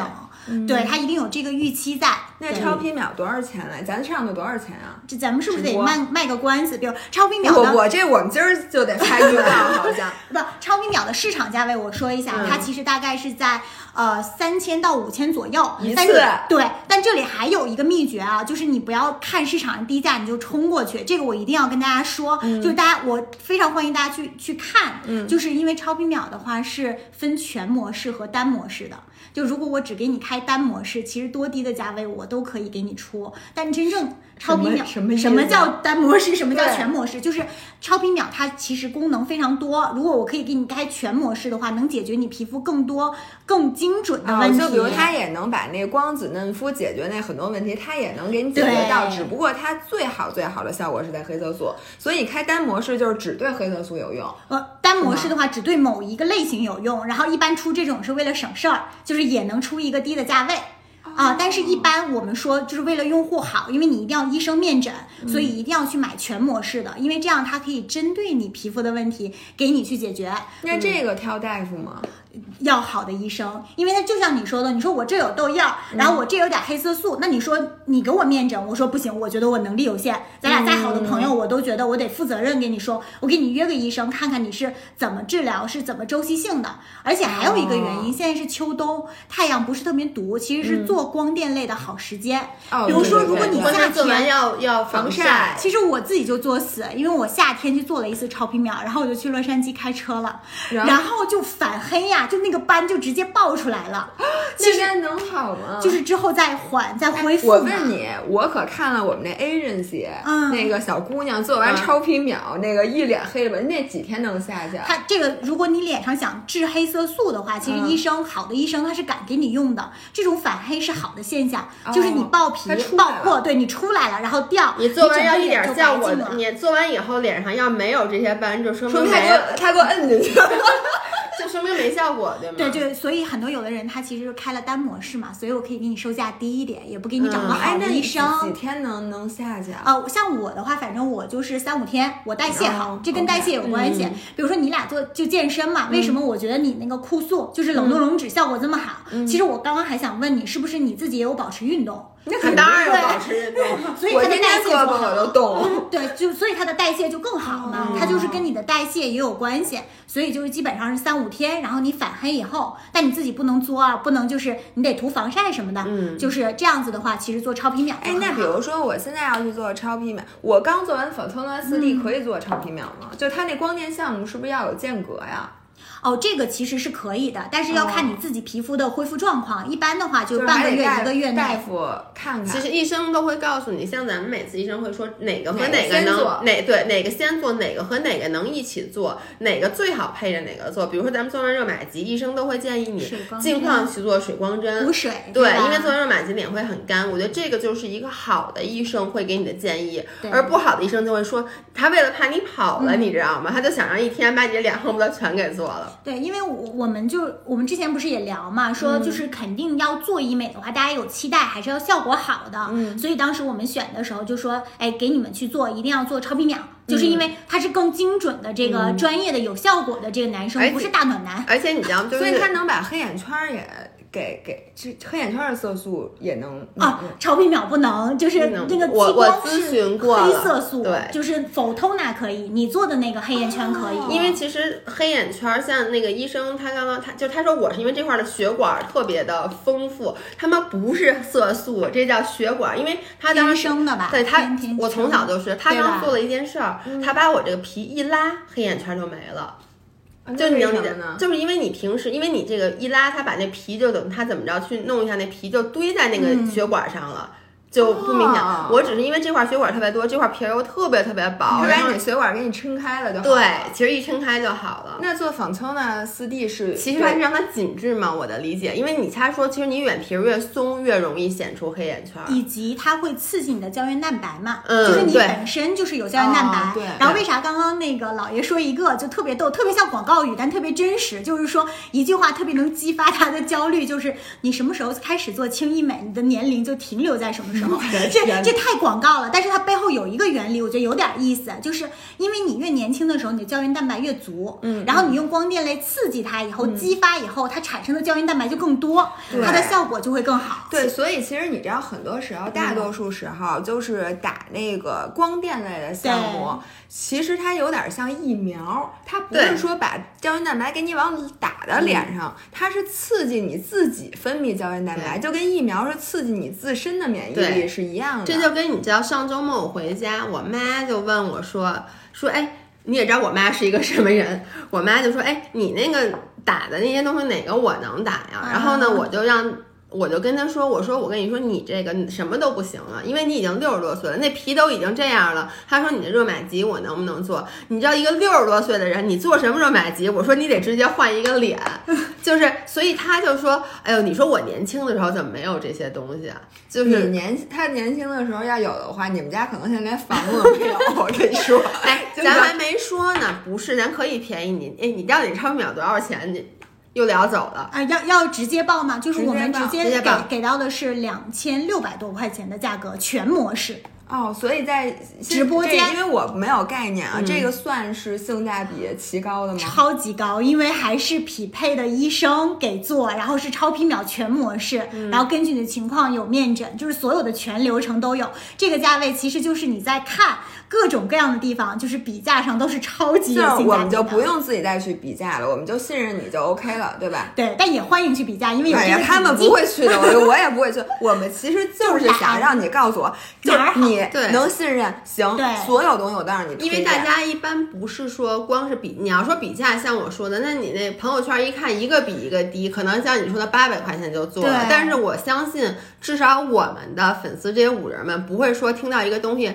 影，对他一定有这个预期在。那超皮秒多少钱来？咱上的多少钱啊？这咱们是不是得卖卖个关子？比如超皮秒的我我这我们今儿就得拍预告，好像。<laughs> 不，超皮秒的市场价位我说一下，嗯它其实大概是在呃三千到五千左右。但一次。对，但这里还有一个秘诀啊，就是你不要看市场上低价你就冲过去，这个我一定要跟大家说，就是大家我非常欢迎大家去去看，嗯。就是因为超皮秒的话是分全模式和单模式的。就如果我只给你开单模式，其实多低的价位我都可以给你出，但真正超皮秒什么叫单模式，什么叫全模式？就是超皮秒它其实功能非常多，如果我可以给你开全模式的话，能解决你皮肤更多、更精准的啊，问题。就比如它也能把那光子嫩肤解决那很多问题，它也能给你解决对到，只不过它最好最好的效果是在黑色素，所以开单模式就是只对黑色素有用。呃，单模式的话只对某一个类型有用，然后一般出这种是为了省事儿，就是也能出一个低的价位。啊，但是一般我们说就是为了用户好，因为你一定要医生面诊，所以一定要去买全模式的，因为这样它可以针对你皮肤的问题给你去解决。那这个挑大夫吗？要好的医生，因为他就像你说的，你说我这有痘印儿，然后我这有点黑色素，那你说你给我面诊，我说不行，我觉得我能力有限，咱俩再好的朋友，我都觉得我得负责任跟你说，我给你约个医生，看看你是怎么治疗，是怎么周期性的。而且还有一个原因，现在是秋冬，太阳不是特别毒，其实是做光电类的好时间。哦比如说，如果你夏天。要要防防晒其实我自己就作死，因为我夏天去做了一次超皮秒，然后我就去洛杉矶开车了，然后就反黑呀，就那个斑就直接爆出来了，这该能好吗？就是之后再缓再恢复。我问，你，我可看了我们那 agency，、嗯那个小姑娘做完嗯超皮秒，那个一脸黑了吧？那几天能下去？她这个如果你脸上想治黑色素的话，其实嗯医生、好的医生他是敢给你用的，这种反黑是好的现象，哦就是你爆皮爆破，对你出来了，然后掉，你做完要一点就效果的，白净了。你做完以后脸上要没有这些斑，就说说明他给我他给我摁进去了。<laughs> 就说明没效果，对吗？对就，所以很多有的人他其实是开了单模式嘛，所以我可以给你售价低一点，也不给你找个嗯好，的哎那你几医生。几天能能下去啊？呃，像我的话，反正我就是三五天，我代谢好，哦这跟代谢有关系。嗯比如说你俩做就健身嘛，为什么我觉得你那个酷素就是冷冻溶脂效果这么好？其实我刚刚还想问你，是不是你自己也有保持运动？那他当然保持运动。所以我它的代谢就好我都动。<laughs> 对，就所以它的代谢就更好嘛，哦它就是跟你的代谢也有关系，所以就是基本上是三五天，然后你反黑以后，但你自己不能作啊，不能就是你得涂防晒什么的，嗯就是这样子的话，其实做超皮秒那比如说我现在要去做超皮秒，我刚做完 Photona 4 D 可以做超皮秒吗？就它那光电项目是不是要有间隔呀？哦，这个其实是可以的，但是要看你自己皮肤的恢复状况，一般的话就就是半个月一个月内。大夫看看。其实医生都会告诉你，像咱们每次医生会说哪个和哪个哪个能哪对哪个先做，哪个和哪个能一起做，哪个最好配着哪个做。比如说咱们做完热玛吉，医生都会建议你水光尽针况去做水光针补。水，对，吧因为做完热玛吉脸会很干，我觉得这个就是一个好的医生会给你的建议，而不好的医生就会说，他为了怕你跑了，你知道吗？他就想让一天把你的脸恨不得全给做了。对，因为我我们就我们之前不是也聊嘛，说嗯就是肯定要做医美的话，大家有期待，还是要效果好的。嗯所以当时我们选的时候就说，哎，给你们去做，一定要做超皮秒，就是嗯因为它是更精准的这个专业的有效果的这个男生而，不是大暖男。而且你知道？<laughs> 就是所以他能把黑眼圈儿也给给，这黑眼圈儿的色素也能啊嗯，超皮秒不能，就是那个激我我光咨是询过黑色素，对。就是 Photona 可以，你做的那个黑眼圈可以，哦因为其实黑眼圈儿，像那个医生，他刚刚他就他说我是因为这块儿的血管儿特别的丰富，他妈不是色素，这叫血管儿，因为他当天时生的吧？对他我从小就是他刚做了一件事儿，他把我这个皮一拉，黑眼圈儿就没了。就你能理解？就是因为你平时，因为你这个一拉，它把那皮就等它怎么着去弄一下，那皮就堆在那个嗯血管上了。就不明显哦，我只是因为这块血管特别多，这块皮儿又特别特别薄，后把你的血管给你撑开了就好对了。，其实一撑开就好了。那做仿丘呢？四 D 是其实还是让它紧致嘛，我的理解，因为你他说，其实你眼皮儿越松，越容易显出黑眼圈儿。以及它会刺激你的胶原蛋白嘛，嗯就是你本身就是有胶原蛋白。哦对然后为啥刚刚那个老爷说一个就特别逗，特别像广告语，但特别真实，就是说一句话特别能激发他的焦虑，就是你什么时候开始做轻医美，你的年龄就停留在什么时候。<laughs> 这这太广告了，但是它背后有一个原理，我觉得有点意思，就是因为你越年轻的时候，你的胶原蛋白越足，嗯然后你用光电类刺激它以后，激发以后，它产生的胶原蛋白就更多，它的效果就会更好。对，所以其实你知道，很多时候，大多数时候就是打那个光电类的项目，其实它有点像疫苗，它不是说把胶原蛋白给你往打到脸上，它是刺激你自己分泌胶原蛋白，就跟疫苗是刺激你自身的免疫力对是一样的。这就跟你知道，上周末我回家，我妈就问我说说，哎，你也知道我妈是一个什么人，<laughs> 我妈就说，哎，你那个打的那些东西哪个我能打呀？然后呢，啊我就让。我就跟他说：“我说我跟你说，你这个什么都不行了，因为你已经六十多岁了，那皮都已经这样了。”他说：“你的热玛吉我能不能做？你知道一个六十多岁的人，你做什么热玛吉？”我说：“你得直接换一个脸。<laughs> ”就是，所以他就说：“哎呦，你说我年轻的时候怎么没有这些东西啊？”就你是年他年轻的时候要有的话，你们家可能现在连房子都没有。我跟你说，哎，<laughs> 咱还没说呢，不是，咱可以便宜你。哎，你到底超秒多少钱？你又聊走了。啊，要要直接报吗？就是我们直接给给到的是两千六百多块钱的价格，全模式。哦，所以在直播间因为我没有概念啊，嗯这个算是性价比奇高的吗？超级高，因为还是匹配的医生给做，然后是超皮秒全模式，嗯然后根据你的情况有面诊，就是所有的全流程都有。这个价位其实就是你在看各种各样的地方，就是比价上都是超级就是有性价比的。我们就不用自己再去比价了，我们就信任你就 OK 了，对吧？对，但也欢迎去比价，因为有哎呀，他们不会去的，我我也不会去。<laughs> 我们其实就是想让你告诉我，就哪儿好是你对能信任，行对，所有东西我都让你。因为大家一般不是说光是比，你要说比价，像我说的，那你那朋友圈一看一个比一个低，可能像你说的八百块钱就做了对。但是我相信，至少我们的粉丝这些五人们不会说听到一个东西。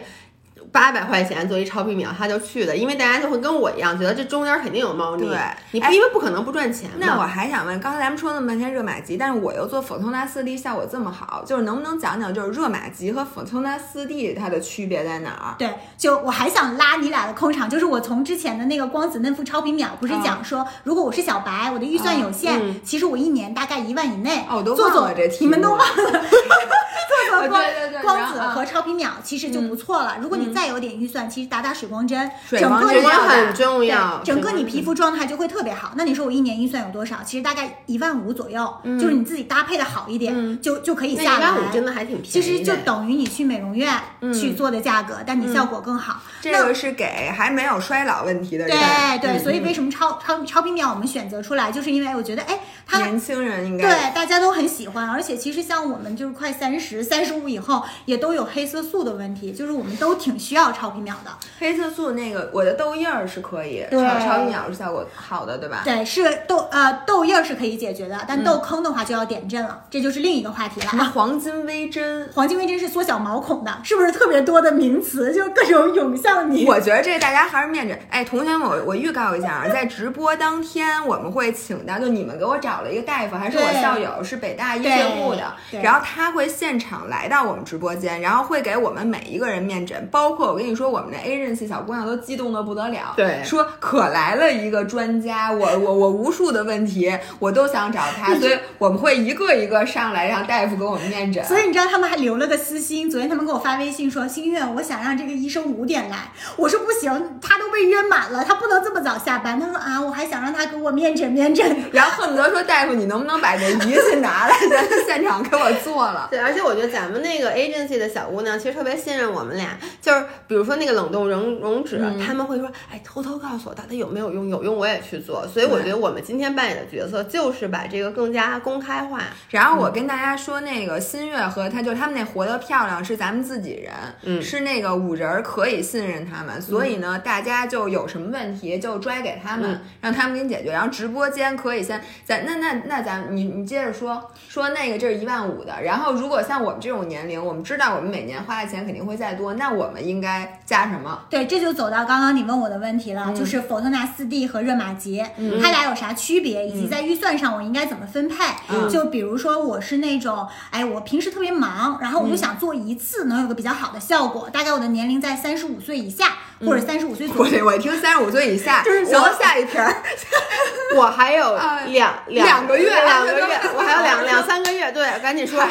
八百块钱做一超皮秒，他就去的，因为大家就会跟我一样，觉得这中间肯定有猫腻。对你不因为不可能不赚钱嘛。那我还想问，刚才咱们说那么半天热玛吉，但是我又做否通达四 D 效果这么好，就是能不能讲讲，就是热玛吉和否通达四 D 它的区别在哪儿？对，就我还想拉你俩的空场，就是我从之前的那个光子嫩肤超皮秒，不是讲说，如果我是小白，我的预算有限，嗯其实我一年大概一万以内，哦我都做做忘了这题你们都忘了，<laughs> 做做光对对对光子和超皮秒其实就不错了。如果你再有点预算，其实打打水光针，水光针整个你这个要很重要，整个你皮肤状态就会特别好。那你说我一年预算有多少？其实大概一万五左右，就是你自己搭配的好一点，就就可以下来。一万五真的还挺便宜其。实就等于你去美容院去做的价格，但你效果更好。这个是给还没有衰老问题的人，对对，所以为什么超超超皮秒我们选择出来，就是因为我觉得，哎，它年轻人应该对大家都很喜欢，而且其实像我们就是快三十、三十五以后，也都有黑色素的问题，就是我们都挺需要超皮秒的。黑色素那个我的痘印儿是可以，对超超皮秒是效果好的，对吧？对，是痘呃痘印儿是可以解决的，但痘坑的话就要点阵了，这就是另一个话题了什么啊。黄金微针？<laughs> 黄金微针是缩小毛孔的，是不是特别多的名词，就各种涌向你？我觉得这大家还是面诊。哎，同学们，我我预告一下啊，在直播当天我们会请到，就你们给我找了一个大夫，还是我校友，是北大医学部的，然后他会现场来到我们直播间，然后会给我们每一个人面诊，包括我跟你说，我们那 agency 小姑娘都激动的不得了，对说可来了一个专家，我我我无数的问题我都想找他，<laughs> 所以我们会一个一个上来让大夫给我们面诊。所以你知道他们还留了个私心，昨天他们给我发微信说：“心月，我想让这个医生五点来。”我说不行，他都被约满了，他不能这么早下班。他说啊，我还想让他给我面诊面诊。然后恨不得说大夫，你能不能把这仪器拿来，在现场给我做了？对，而且我觉得咱们那个 agency 的小姑娘其实特别信任我们俩，就是比如说那个冷冻溶溶脂，嗯他们会说，哎，偷偷告诉我到底有没有用，有用我也去做。所以我觉得我们今天扮演的角色就是把这个更加公开化。然后我跟大家说，那个新月和他，就他们那活得漂亮是咱们自己人，嗯是那个五人儿可以信任他们，所以呢，大家就有什么问题就拽给他们，嗯让他们给你解决。然后直播间可以先咱那那那咱你你接着说说那个这是一万五的，然后如果像我们这种年龄，我们知道我们每年花的钱肯定会再多，那我们应该加什么？对，这就走到刚刚你问我的问题了，嗯就是佛特纳四 D 和热玛吉，它俩有啥区别，以及在预算上我应该怎么分配？嗯就比如说我是那种，哎，我平时特别忙，然后我就想做一次能有个比较好的效果，大概我的年龄在三十五岁以下或者三十五岁左右。我我一听三十五岁以下，<laughs> 就是行，下一篇儿。<laughs> 我还有啊两两个月两 <laughs> 个月，我还有两两三个月，对，赶紧说，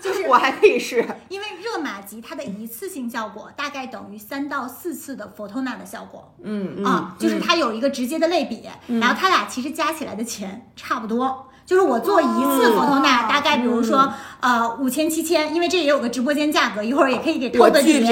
就是我还可以试。因为热玛吉它的一次性效果大概等于三到四次的 Photona 的效果，嗯啊，就是它有一个直接的类比，然后它俩其实加起来的钱差不多。就是我做一次哦 Photona，、大概比如说、呃五千七千，因为这也有个直播间价格，一会儿也可以给透个底，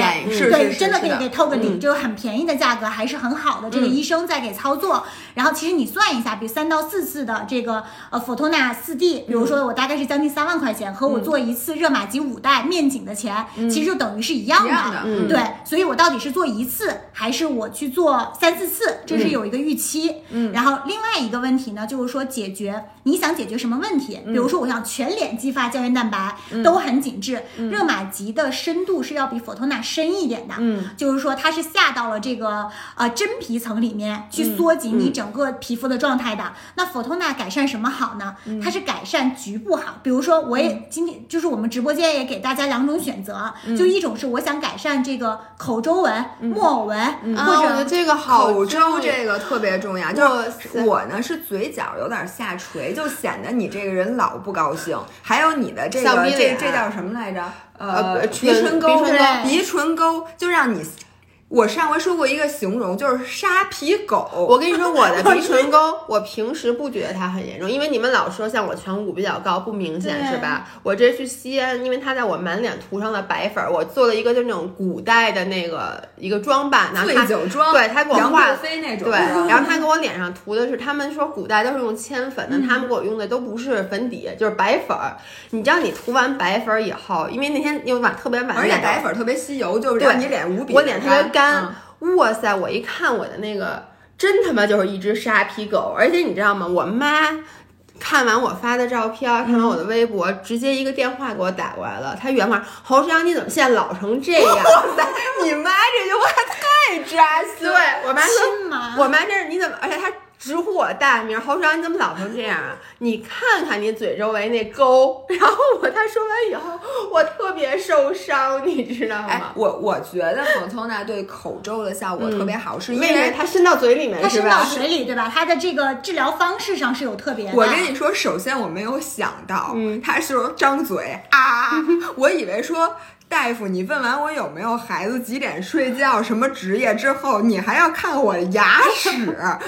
对，真的可以给透个底，就是很便宜的价格，还是很好的。这个医生在给操作，然后其实你算一下，比如三到四次的这个呃佛托纳四 D，比如说我大概是将近三万块钱，和我做一次热玛吉五代面颈的钱，其实就等于是一样的。嗯。对，所以我到底是做一次，还是我去做三四次，这是有一个预期。嗯，然后另外一个问题呢，就是说解决你想解决什么问题，比如说我想全脸激发胶原蛋白，都很紧致，热玛吉的深度是要比佛托纳深一点的。嗯，就是说它是下到了这个呃真皮层里面去缩紧你整个皮肤的状态的。那佛托纳改善什么好呢？它是改善局部好，比如说我也今天就是我们直播间也给大家两种选择，就一种是我想改善这个口周纹、木偶纹，啊，或我觉得者这个好口周这个特别重要，就是我呢是嘴角有点下垂，就显显得你这个人老不高兴。还有你的这个这这叫什么来着？呃呃，鼻唇唇沟，鼻唇沟鼻唇沟就让你。我上回说过一个形容，就是沙皮狗。我跟你说，我的鼻唇沟，我平时不觉得它很严重，因为你们老说像我颧骨比较高，不明显是吧？我这去西安，因为他在我满脸涂上了白粉儿，我做了一个就那种古代的那个一个妆版，然后醉酒妆，对他给我杨画那种，对，然后他给我脸上涂的是，他们说古代都是用铅粉的，嗯他们给我用的都不是粉底，就是白粉儿。你知道你涂完白粉儿以后，因为那天又晚特别晚，而且白粉特别吸油，就是对让你脸无比我脸特别干哇塞！我一看我的那个，真他妈就是一只沙皮狗，而且你知道吗？我妈看完我发的照片，看完我的微博，直接一个电话给我打过来了。她原话：“侯世阳，你怎么现在老成这样？<laughs> ”你妈这句话太扎心。我妈说。我妈这是你怎么？而且她直呼我大名，侯少你怎么老成这样啊？你看看你嘴周围那沟。然后我他说完以后，我特别受伤，你知道哎吗，？我我觉得 Fotona 对口周的效果特别好，是因为它伸到嘴里面是它伸到嘴？里，对吧？它的这个治疗方式上是有特别的。我跟你说，首先我没有想到，嗯他是张嘴啊，<laughs> 我以为说。大夫，你问完我有没有孩子、几点睡觉、什么职业之后，你还要看我牙齿。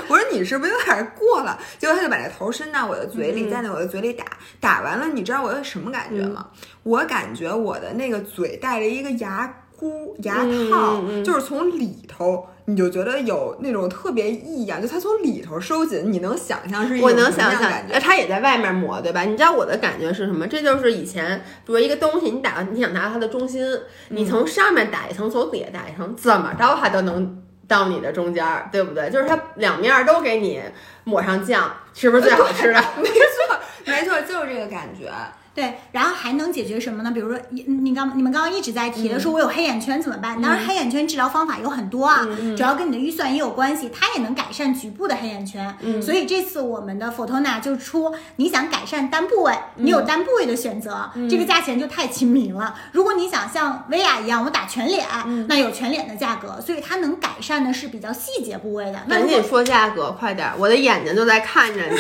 我说你是不是有点过了？结果他就把那头伸到我的嘴里，嗯在那我的嘴里打。打完了，你知道我有什么感觉吗？我感觉我的那个嘴带着一个牙箍、牙套，就是从里头。你就觉得有那种特别异样，就它从里头收紧，你能想象是一种我能什么样想象的感，觉呃，？它也在外面磨，对吧？你知道我的感觉是什么？这就是以前，比如一个东西，你打，你想拿它的中心，你从上面打一层，从底下打一层，怎么着它都能到你的中间儿，对不对？就是它两面儿都给你抹上酱，是不是最好吃的？<laughs> 没错，没错，就是这个感觉。对，然后还能解决什么呢？比如说，你你刚你们刚刚一直在提的，说我有黑眼圈怎么办？当然，黑眼圈治疗方法有很多啊，主要跟你的预算也有关系，它也能改善局部的黑眼圈。嗯所以这次我们的 Fotona 就出，你想改善单部位，你有单部位的选择，这个价钱就太亲民了。如果你想像薇娅一样，我打全脸，那有全脸的价格，所以它能改善的是比较细节部位的。那如果赶紧说价格，快点儿！我的眼睛都在看着你，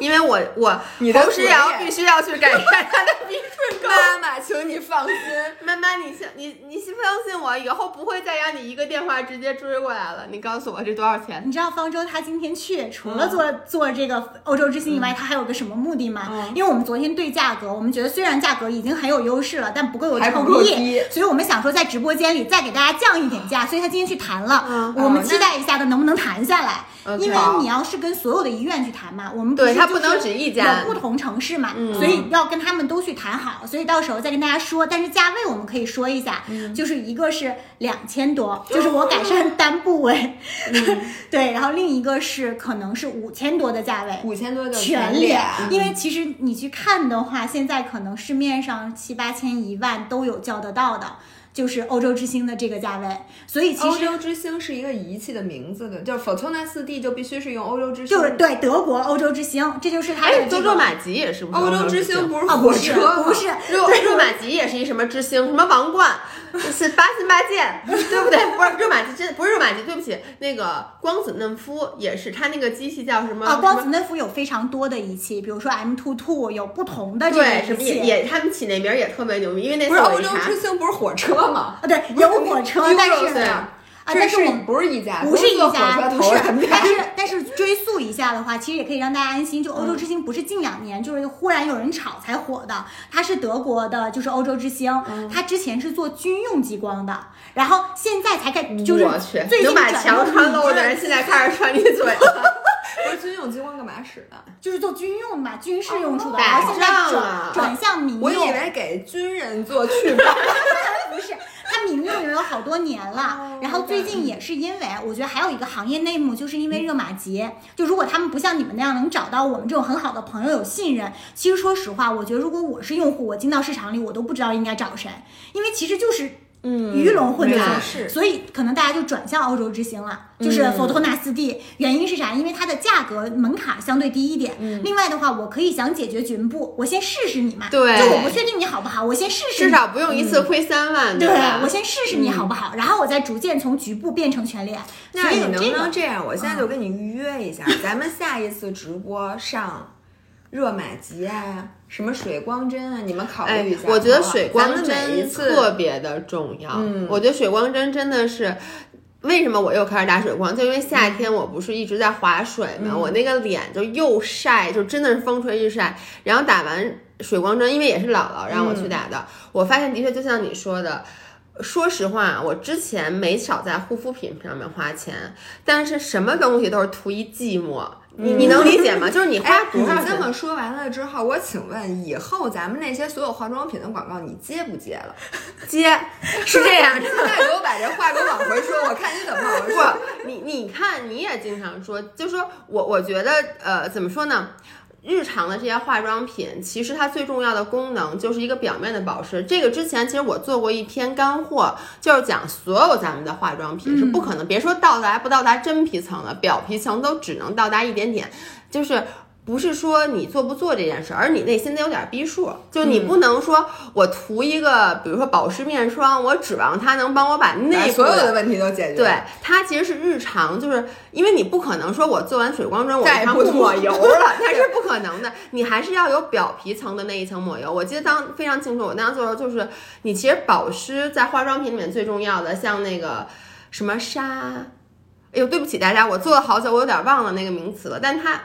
因为我我 <laughs> 你的侯诗瑶必须要去改善他的鼻。妈妈，请你放心。妈妈，你相你你相信我，以后不会再让你一个电话直接追过来了。你告诉我这多少钱？你知道方舟他今天去除了做、做这个欧洲之星以外，他还有个什么目的吗？嗯因为我们昨天对价格，我们觉得虽然价格已经很有优势了，但不够有诚意，所以我们想说在直播间里再给大家降一点价，所以他今天去谈了。嗯我们哦期待一下他能不能谈下来。因为你要是跟所有的医院去谈嘛，我们对是就是他不能只一家有不同城市嘛，嗯所以要跟他们都去谈好，所以到时候再跟大家说。但是价位我们可以说一下，嗯就是一个是两千多，就是我改善单部位，嗯 <laughs> 对，然后另一个是可能是五千多的价位。五千多的全脸脸，，因为其实你去看的话，现在可能市面上七八千、一万都有叫得到的，就是欧洲之星的这个价位。所以其实欧洲之星是一个仪器的名字的，就是 Fortuna 四 D 就必须是用欧洲之星。就是对德国欧洲之星，这就是它的哎，这个周周马吉也是不是欧洲之星？不是哦，火不是车吗？不是，肉肉马吉也是一什么之星，什么王冠，<laughs> 是八心八箭，<laughs> 对不对？不是热玛吉，真不是热玛吉，对不起，那个光子嫩肤也是，它那个机器叫什么？啊，光子嫩肤有非常多的仪器，比如说 M two two 有不同的这个对，什仪么也器。也他们起那名儿也特别牛逼，因为那不是欧洲次我一查之星不是火车吗？啊，对，有火车，但是啊，但是我们不是一家？不是一家，不是，但是但是追溯一下的话，其实也可以让大家安心。就欧洲之星不是近两年就是忽然有人炒才火的，它是德国的，就是欧洲之星，它之前是做军用激光的，然后现在才开就是，最近能把转墙穿透的人，现在开始穿你嘴了。<laughs> 不是军用激光干嘛使的？就是做军用嘛，军事用处的，打然后现在仗啊转转向民用。我以为给军人做去疤。<laughs> 不是，它民用也有好多年了，然后最近也是因为，我觉得还有一个行业内幕，就是因为热玛吉，就如果他们不像你们那样能找到我们这种很好的朋友有信任，其实说实话，我觉得如果我是用户，我进到市场里，我都不知道应该找谁，因为其实就是。嗯鱼龙混杂是所以可能大家就转向欧洲之星了，就是佛托纳斯 D。原因是啥？因为它的价格门槛相对低一点。另外的话，我可以想解决局部，我先试试你嘛。对就我不确定你好不好，我先试试你。至少不用一次亏三万，对？我先试试你好不好，然后我再逐渐从局部变成全脸。那你能不能这样？我现在就跟你预约一下，<laughs> 咱们下一次直播上热玛吉啊，什么水光针啊，你们考虑一下。哎、我觉得水光针特别的重要。嗯我觉得水光针真的是。为什么我又开始打水光？就因为夏天我不是一直在划水嘛，嗯我那个脸就又晒，就真的是风吹日晒。然后打完水光针，因为也是姥姥让我去打的，我发现的确就像你说的。说实话，我之前没少在护肤品上面花钱，但是什么东西都是图一寂寞，你你能理解吗？就是你花哎，你多少钱这么说完了之后，我请问以后咱们那些所有化妆品的广告，你接不接了？<laughs> 接，是这样，<laughs> 现在给我把这话给我往回说，我看你怎么往回说。不，你你看，你也经常说，就说我我觉得，呃，怎么说呢？日常的这些化妆品，其实它最重要的功能就是一个表面的保湿。这个之前其实我做过一篇干货，就是讲所有咱们的化妆品是不可能，别说到达不到达真皮层了，表皮层都只能到达一点点，就是。不是说你做不做这件事，而你内心得有点逼数。就你不能说我涂一个，比如说保湿面霜，我指望它能帮我把内部所有的问题都解决。对，它其实是日常，就是因为你不可能说我做完水光针我再也不抹油 <laughs> 了，那是不可能的。你还是要有表皮层的那一层抹油。我记得当非常清楚，我当时做的时候就是，你其实保湿在化妆品里面最重要的，像那个什么沙，哎呦，对不起大家，我做了好久，我有点忘了那个名词了，但它。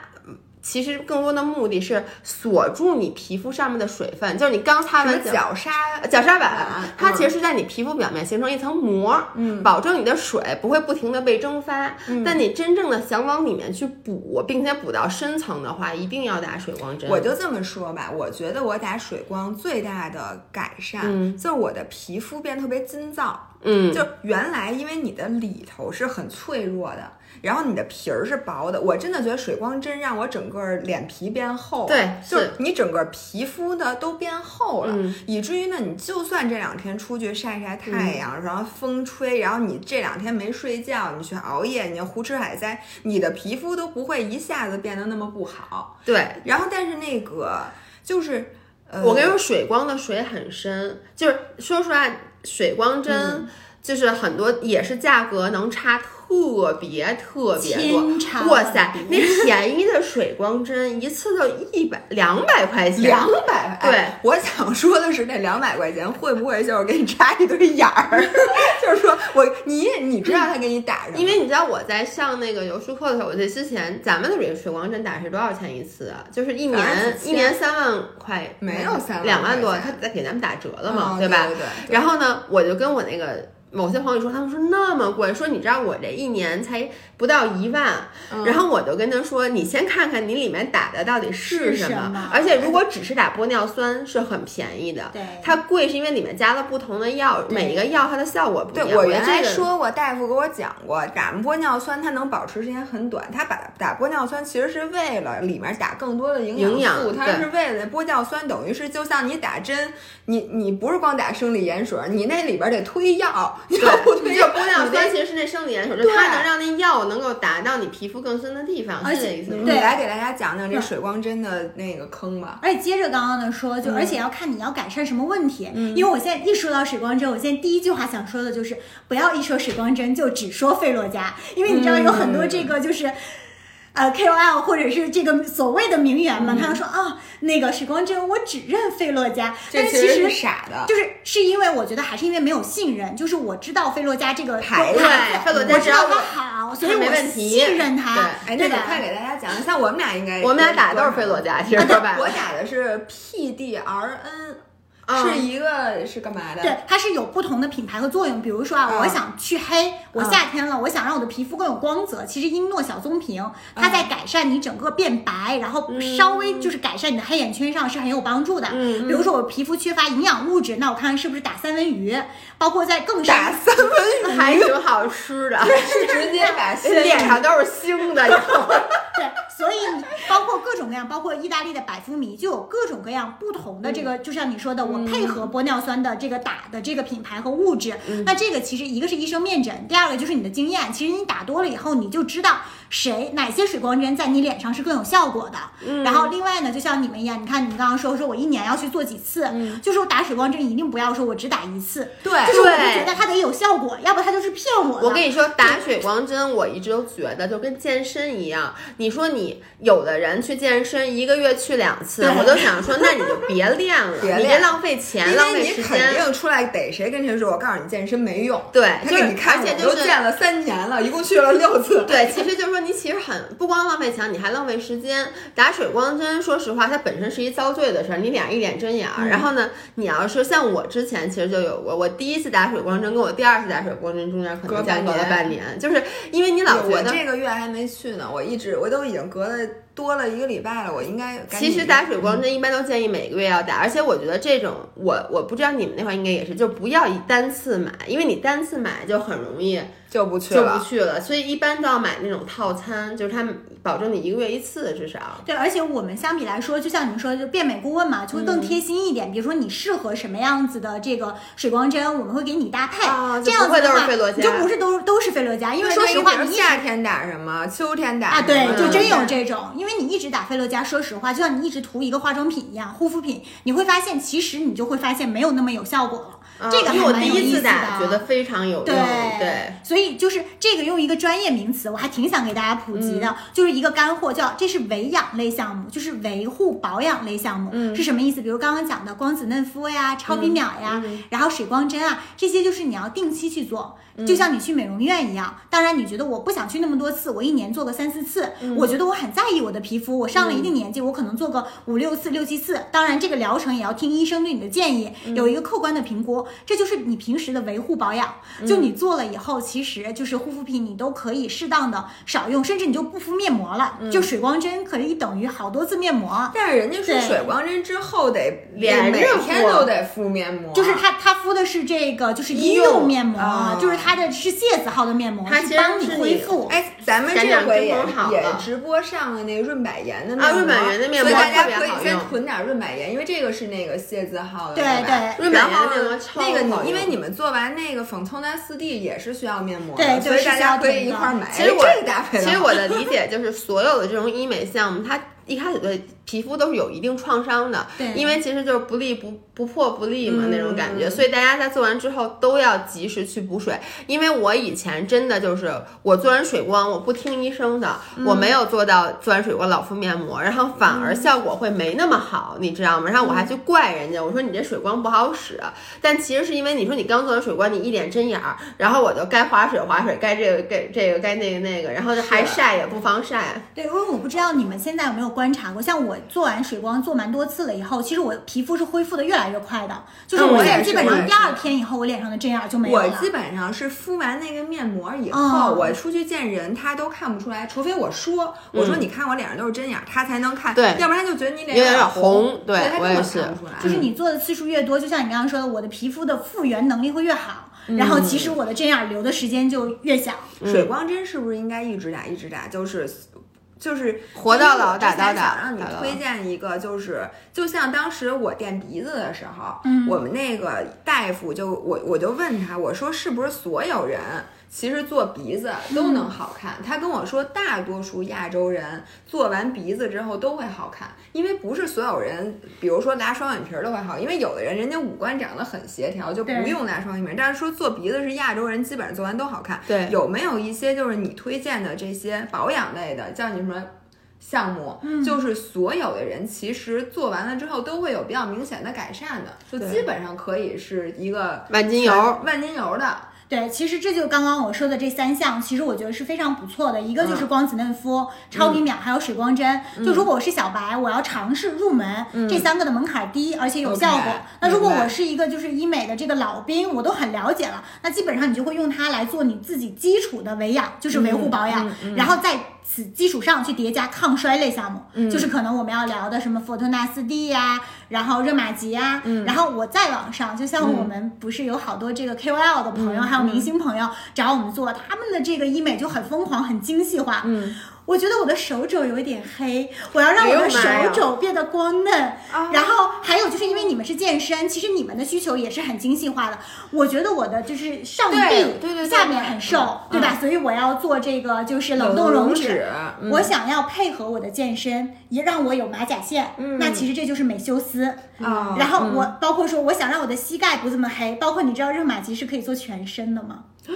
其实更多的目的是锁住你皮肤上面的水分，就是你刚擦完脚角鲨、角鲨板烷，它其实是在你皮肤表面形成一层膜，嗯，保证你的水不会不停的被蒸发。嗯但你真正的想往里面去补，并且补到深层的话，一定要打水光针。我就这么说吧，我觉得我打水光最大的改善，嗯就是我的皮肤变特别筋躁。嗯，就原来因为你的里头是很脆弱的，然后你的皮儿是薄的，我真的觉得水光针让我整个脸皮变厚了，对就是是你整个皮肤的都变厚了，嗯以至于呢，你就算这两天出去晒晒太阳，然后风吹，然后你这两天没睡觉，你去熬夜，你胡吃海塞，你的皮肤都不会一下子变得那么不好。对。然后但是那个就是。呃，我跟你说，水光的水很深，就是说实话，水光针嗯就是很多也是价格能差特别特别天差多。哇塞，那便宜的水光针一次就一百两百块钱，两百，对哎我想说的是，那两百块钱会不会就是给你扎一堆眼儿？<laughs> 就是说我你你知道他给你打什么？因为你知道我在上那个游书课的时候，我在之前咱们的水水光针打是多少钱一次啊？就是一年一年三万块，没有三万两万多，他在给咱们打折了嘛，哦对吧？对对对然后呢，我就跟我那个。某些朋友说，他们说那么贵，说你知道我这一年才不到一万，嗯。然后我就跟他说，你先看看你里面打的到底是是什么，什么？而且如果只是打玻尿酸是很便宜的，对。它贵是因为里面加了不同的药，每一个药它的效果不一对样。我原来说过，大夫给我讲过，打玻尿酸它能保持时间很短。它把打玻尿酸其实是为了里面打更多的营营养素，它对。是为了玻尿酸，等于是就像你打针，你你不是光打生理盐水，你那里边得推药，<laughs> 你要不推就药，玻尿酸其实是那生理盐水，它能让那药能够达到你皮肤更深的地方，而且是这意思吗？对来给大家讲讲这水光针的那个坑吧。而且接着刚刚的说，就而且要看你要改善什么问题。因为我现在一说到水光针，我现在第一句话想说的就是，不要一说水光针就只说费洛嘉，因为你知道有很多这个就是。呃，KOL 或者是这个所谓的名媛嘛，他们说啊，那个水光针我只认费洛嘉，这但是其实傻的，就是是因为我觉得还是因为没有信任，就是我知道费洛嘉这个牌子费洛嘉我知道只要它好，所以我没问题。信任它，哎，那？你快给大家讲，一下我们俩应该，我们俩打的都是费洛嘉，其实说白了，我打的是 PDRN，嗯是一个是干嘛的？对，它是有不同的品牌和作用。比如说啊，嗯我想去黑，我夏天了，我想让我的皮肤更有光泽。其实英诺小棕瓶，它在改善你整个变白，然后稍微就是改善你的黑眼圈上是很有帮助的。嗯比如说我皮肤缺乏营养物质，那我看看是不是打三文鱼，包括在更打。三文鱼还挺好吃的，是直接把脸上都是腥的，<laughs> 对，所以你包括各种各样，包括意大利的百肤迷，就有各种各样不同的这个，就像你说的，我配合玻尿酸的这个打的这个品牌和物质。那这个其实一个是医生面诊，第二个就是你的经验。其实你打多了以后，你就知道谁哪些水光针在你脸上是更有效果的。然后另外呢，就像你们一样，你看你们刚刚说说我一年要去做几次，就是我打水光针一定不要说我只打一次，对就是我就觉得它得有效果，要不它就是骗我的。我跟你说，打水光针，我一直都觉得就跟健身一样。你说你你有的人去健身一个月去两次，对我都想说，那你就别练了，<laughs> 别浪费钱，因浪为你肯费时间。定出来逮谁跟谁说，我告诉你健身没用。对，就是他给你看，我而且就是都健了三年了，一共去了六次。对，其实就是说你其实很不光浪费钱，你还浪费时间。打水光针，说实话，它本身是一遭罪的事儿，你俩一脸针眼儿。然后呢，你要是像我之前其实就有过，我第一次打水光针跟我第二次打水光针中间可能间隔了年半年，就是因为你老觉我得。这个月还没去呢，我一直我都已经隔了多了一个礼拜了，我应该其实打水光针一般都建议每个月要打，而且我觉得这种我我不知道你们那块儿应该也是，就不要一单次买，因为你单次买就很容易就不去了就了。不去了，所以一般都要买那种套餐，就是他们保证你一个月一次至少。对，而且我们相比来说，就像你们说的，就变美顾问嘛，就会更贴心一点。比如说你适合什么样子的这个水光针，我们会给你搭配。啊这样会都是子的话，菲洛嘉你就不是都都是菲洛嘉，因为说实话，你夏天打什么，秋天打啊，对，就真有嗯这种，因为你一直打菲洛嘉，说实话，就像你一直涂一个化妆品一样，护肤品，你会发现，其实你就会发现没有那么有效果了。这个嗯因为我第还蛮有意思一次打，的觉得非常有用。对对，所以就是这个用一个专业名词，我还挺想给大家普及嗯的，就是一个干货，叫这是维养类项目，就是维护保养类项目，嗯是什么意思？比如刚刚讲的光子嫩肤呀、超皮秒呀，嗯然后水光针啊，这些就是你要定期去做。嗯就像你去美容院一样，当然你觉得我不想去那么多次，我一年做个三四次，嗯我觉得我很在意我的皮肤，我上了一定年纪，我可能做个五六次、六七次。当然这个疗程也要听医生对你的建议，嗯有一个客观的评估，这就是你平时的维护保养。就你做了以后，其实就是护肤品你都可以适当的少用，甚至你就不敷面膜了，就水光针可以等于好多次面膜。但是人家说水光针之后得每连每天都得敷面膜，就是他他敷的是这个，就是医医用用面膜，啊就是它的是谢字号的面膜，它其实是帮你恢复。哎，咱们这回也直播上了那个润百颜的面膜啊润百颜的面膜所以大家可以先囤点润百颜，因为这个是那个谢字号的，对吧？对。润百颜的面膜超那个你，因为你们做完那个粉透纳四 D 也是需要面膜的，对对所以大家可以一块儿买。其实我哎这个搭配其实我的理解就是，所有的这种医美项目，它一开始对皮肤都是有一定创伤的，对。因为其实就是不利不不破不立嘛、嗯那种感觉，所以大家在做完之后都要及时去补水。因为我以前真的就是我做完水光，我不听医生的，我没有做到做完水光老敷面膜，然后反而效果会没那么好，你知道吗？然后我还去怪人家，我说你这水光不好使，但其实是因为你说你刚做完水光，你一脸针眼儿，然后我就该划水划水，该这个该这个该那个那个，然后就还晒也不防晒。对，因为我不知道你们现在有没有观察过，像我做完水光做蛮多次了以后，其实我皮肤是恢复的越来越快的，就是嗯我也基本上第二天以后，我脸上的针眼儿就没有了。我基本上是敷完那个面膜以后，嗯我出去见人，他都看不出来，除非我说，我说你看我脸上都是针眼儿，他才能看，嗯对要不然就觉得你脸有点点红对对他根本我也是看不出来。就是你做的次数越多，就像你刚刚说的，我的皮肤的复原能力会越好，然后其实我的针眼儿留的时间就越小。水光针是不是应该一直打一直打？就是。就是活到老打到老想让你推荐一个，就是就像当时我垫鼻子的时候，嗯我们那个大夫就我我就问他，我说是不是所有人其实做鼻子都能好看？他跟我说，大多数亚洲人做完鼻子之后都会好看，因为不是所有人，比如说拉双眼皮儿都会好，因为有的人人家五官长得很协调，就不用拉双眼皮儿。但是说做鼻子是亚洲人基本上做完都好看。对有没有一些就是你推荐的这些保养类的，叫你什么？项目、嗯就是所有的人其实做完了之后都会有比较明显的改善的，就基本上可以是一个万金油，万金油的，对，其实这就刚刚我说的这三项，其实我觉得是非常不错的。一个就是嗯光子嫩肤、超皮秒，还有水光针。就如果我是小白，我要尝试入门，这三个的门槛低，而且有效果。那如果我是一个就是医美的这个老兵，我都很了解了，那基本上你就会用它来做你自己基础的维养，就是维护保养，嗯然后在此基础上去叠加抗衰类项目，嗯。就是可能我们要聊的什么佛特纳斯 D 呀、然后热玛吉呀、嗯。然后我再往上，就像我们不是有好多这个 KOL 的朋友，嗯还有明星朋友找我们做，他们的这个医美就很疯狂、很精细化。嗯，我觉得我的手肘有一点黑，我要让哎我的手肘变得光嫩。哦然后还有就是因为你们是健身，其实你们的需求也是很精细化的。我觉得我的就是上臂对对对对下面很瘦，对对吧？所以我要做这个就是冷冻冻溶脂。我想要配合我的健身，也让我有马甲线，嗯那其实这就是美修斯。啊，然后我嗯包括说，我想让我的膝盖不这么黑，包括你知道热玛吉是可以做全身的吗？<gasps>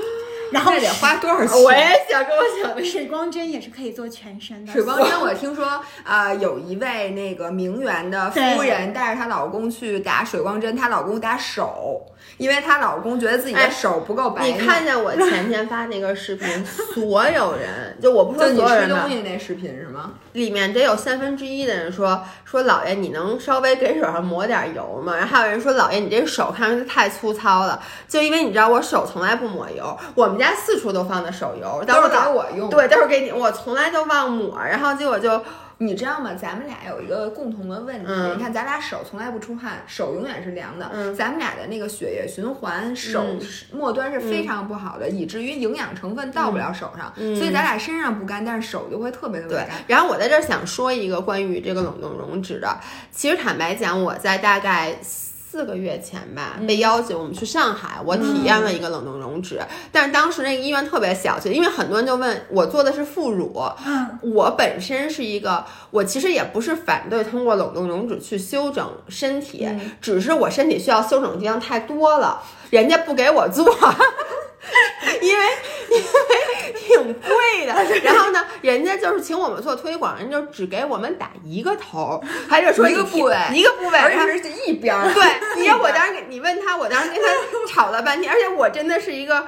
然后那得花多少钱？我也想跟我想的水光针也是可以做全身的。水光针，<laughs> 我听说，呃，有一位那个名媛的夫人带着她老公去打水光针，她老公打手，因为她老公觉得自己的手不够白。你看见我前天发那个视频，<laughs> 所有人就我不说所有人吃东西那视频是吗？<laughs> 里面得有三分之一的人说说老爷，你能稍微给手上抹点油吗？然后还有人说老爷，你这手看上去太粗糙了，就因为你知道我手从来不抹油，我们家四处都放的手油，都是给我用，对，都是给你，我从来都忘抹，然后结果就。你知道吗？咱们俩有一个共同的问题，嗯、你看咱俩手从来不出汗，手永远是凉的。嗯、咱们俩的那个血液循环，手末端是非常不好的，嗯、以至于营养成分到不了手上。所以咱俩身上不干，但是手就会特别特别干。然后我在这儿想说一个关于这个冷冻溶脂的，其实坦白讲，我在大概。四个月前吧，被邀请我们去上海，我体验了一个冷冻溶脂，但是当时那个医院特别小气，因为很多人就问我做的是副乳，嗯，我本身是一个，我其实也不是反对通过冷冻溶脂去修整身体，只是我身体需要修整的地方太多了，人家不给我做。<laughs> 因为因为挺贵的，然后呢，人家就是请我们做推广，人就只给我们打一个头，还是说一个部位，一个部位，而且是一边儿。对，你要我当时你问他，我当时跟他吵了半天，而且我真的是一个。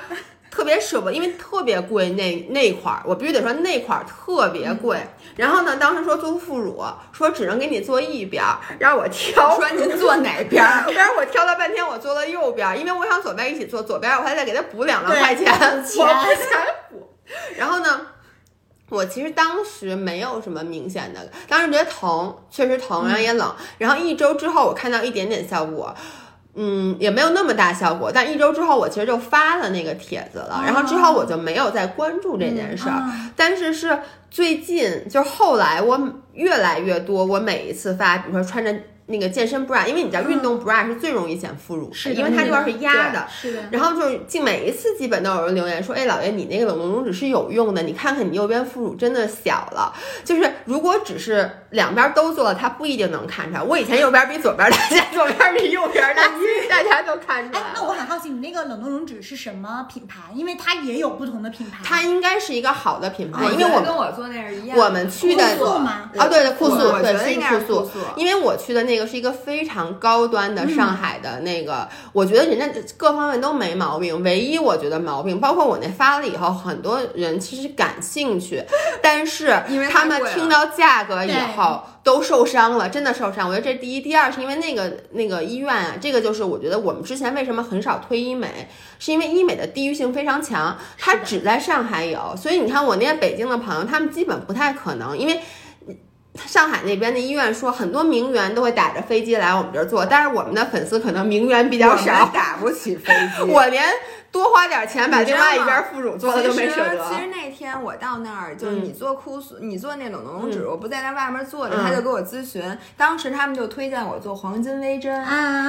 特别舍不得，因为特别贵那那块儿，我必须得说那块儿特别贵。然后呢，当时说做副乳，说只能给你做一边儿，让我挑。说您做哪边儿？<laughs> 但是我挑了半天，我做了右边，因为我想左边一起做，左边我还得给他补两万块钱，我不想补。<laughs> 然后呢，我其实当时没有什么明显的，当时觉得疼，确实疼，然后也冷。然后一周之后，我看到一点点效果。嗯，也没有那么大效果，但一周之后我其实就发了那个帖子了，然后之后我就没有再关注这件事儿。但是是最近，就是后来我越来越多，我每一次发，比如说穿着那个健身 bra，因为你知道运动 bra 是最容易显副乳的，因为它这块是压的。是的。然后就是进每一次基本都有人留言说，哎，老爷你那个冷冻溶脂是有用的，你看看你右边副乳真的小了。就是如果只是两边都做了，它不一定能看出来。我以前右边比左边大，现在左边比右边大，大家都看出来。哎，那我很好奇，你那个冷冻溶脂是什么品牌？因为它也有不同的品牌。它应该是一个好的品牌，哦因为我跟我做那是一样。我们去的酷素吗？啊，对对，酷素，对，酷素。因为我去的那个是一个非常高端的上海的那个，我觉得人家各方面都没毛病，唯一我觉得毛病，包括我那发了以后，很多人其实感兴趣，但是 <laughs> 因为他们听到价格以后都受伤了，真的受伤。我觉得这第一，第二是因为那个那个医院啊，这个就是我觉得我们之前为什么很少推医美，是因为医美的地域性非常强，它只在上海有，所以你看我那些北京的朋友，他们基本不太可能，因为。上海那边的医院说，很多名媛都会打着飞机来我们这儿做，但是我们的粉丝可能名媛比较少，打不起飞机。我连多花点钱把另外一边副乳做了都没舍得。其实那天我到那儿，就是你做酷素，你做那冷冻溶脂，嗯。我不在那外面坐着，他就给我咨询。当时他们就推荐我做黄金微针，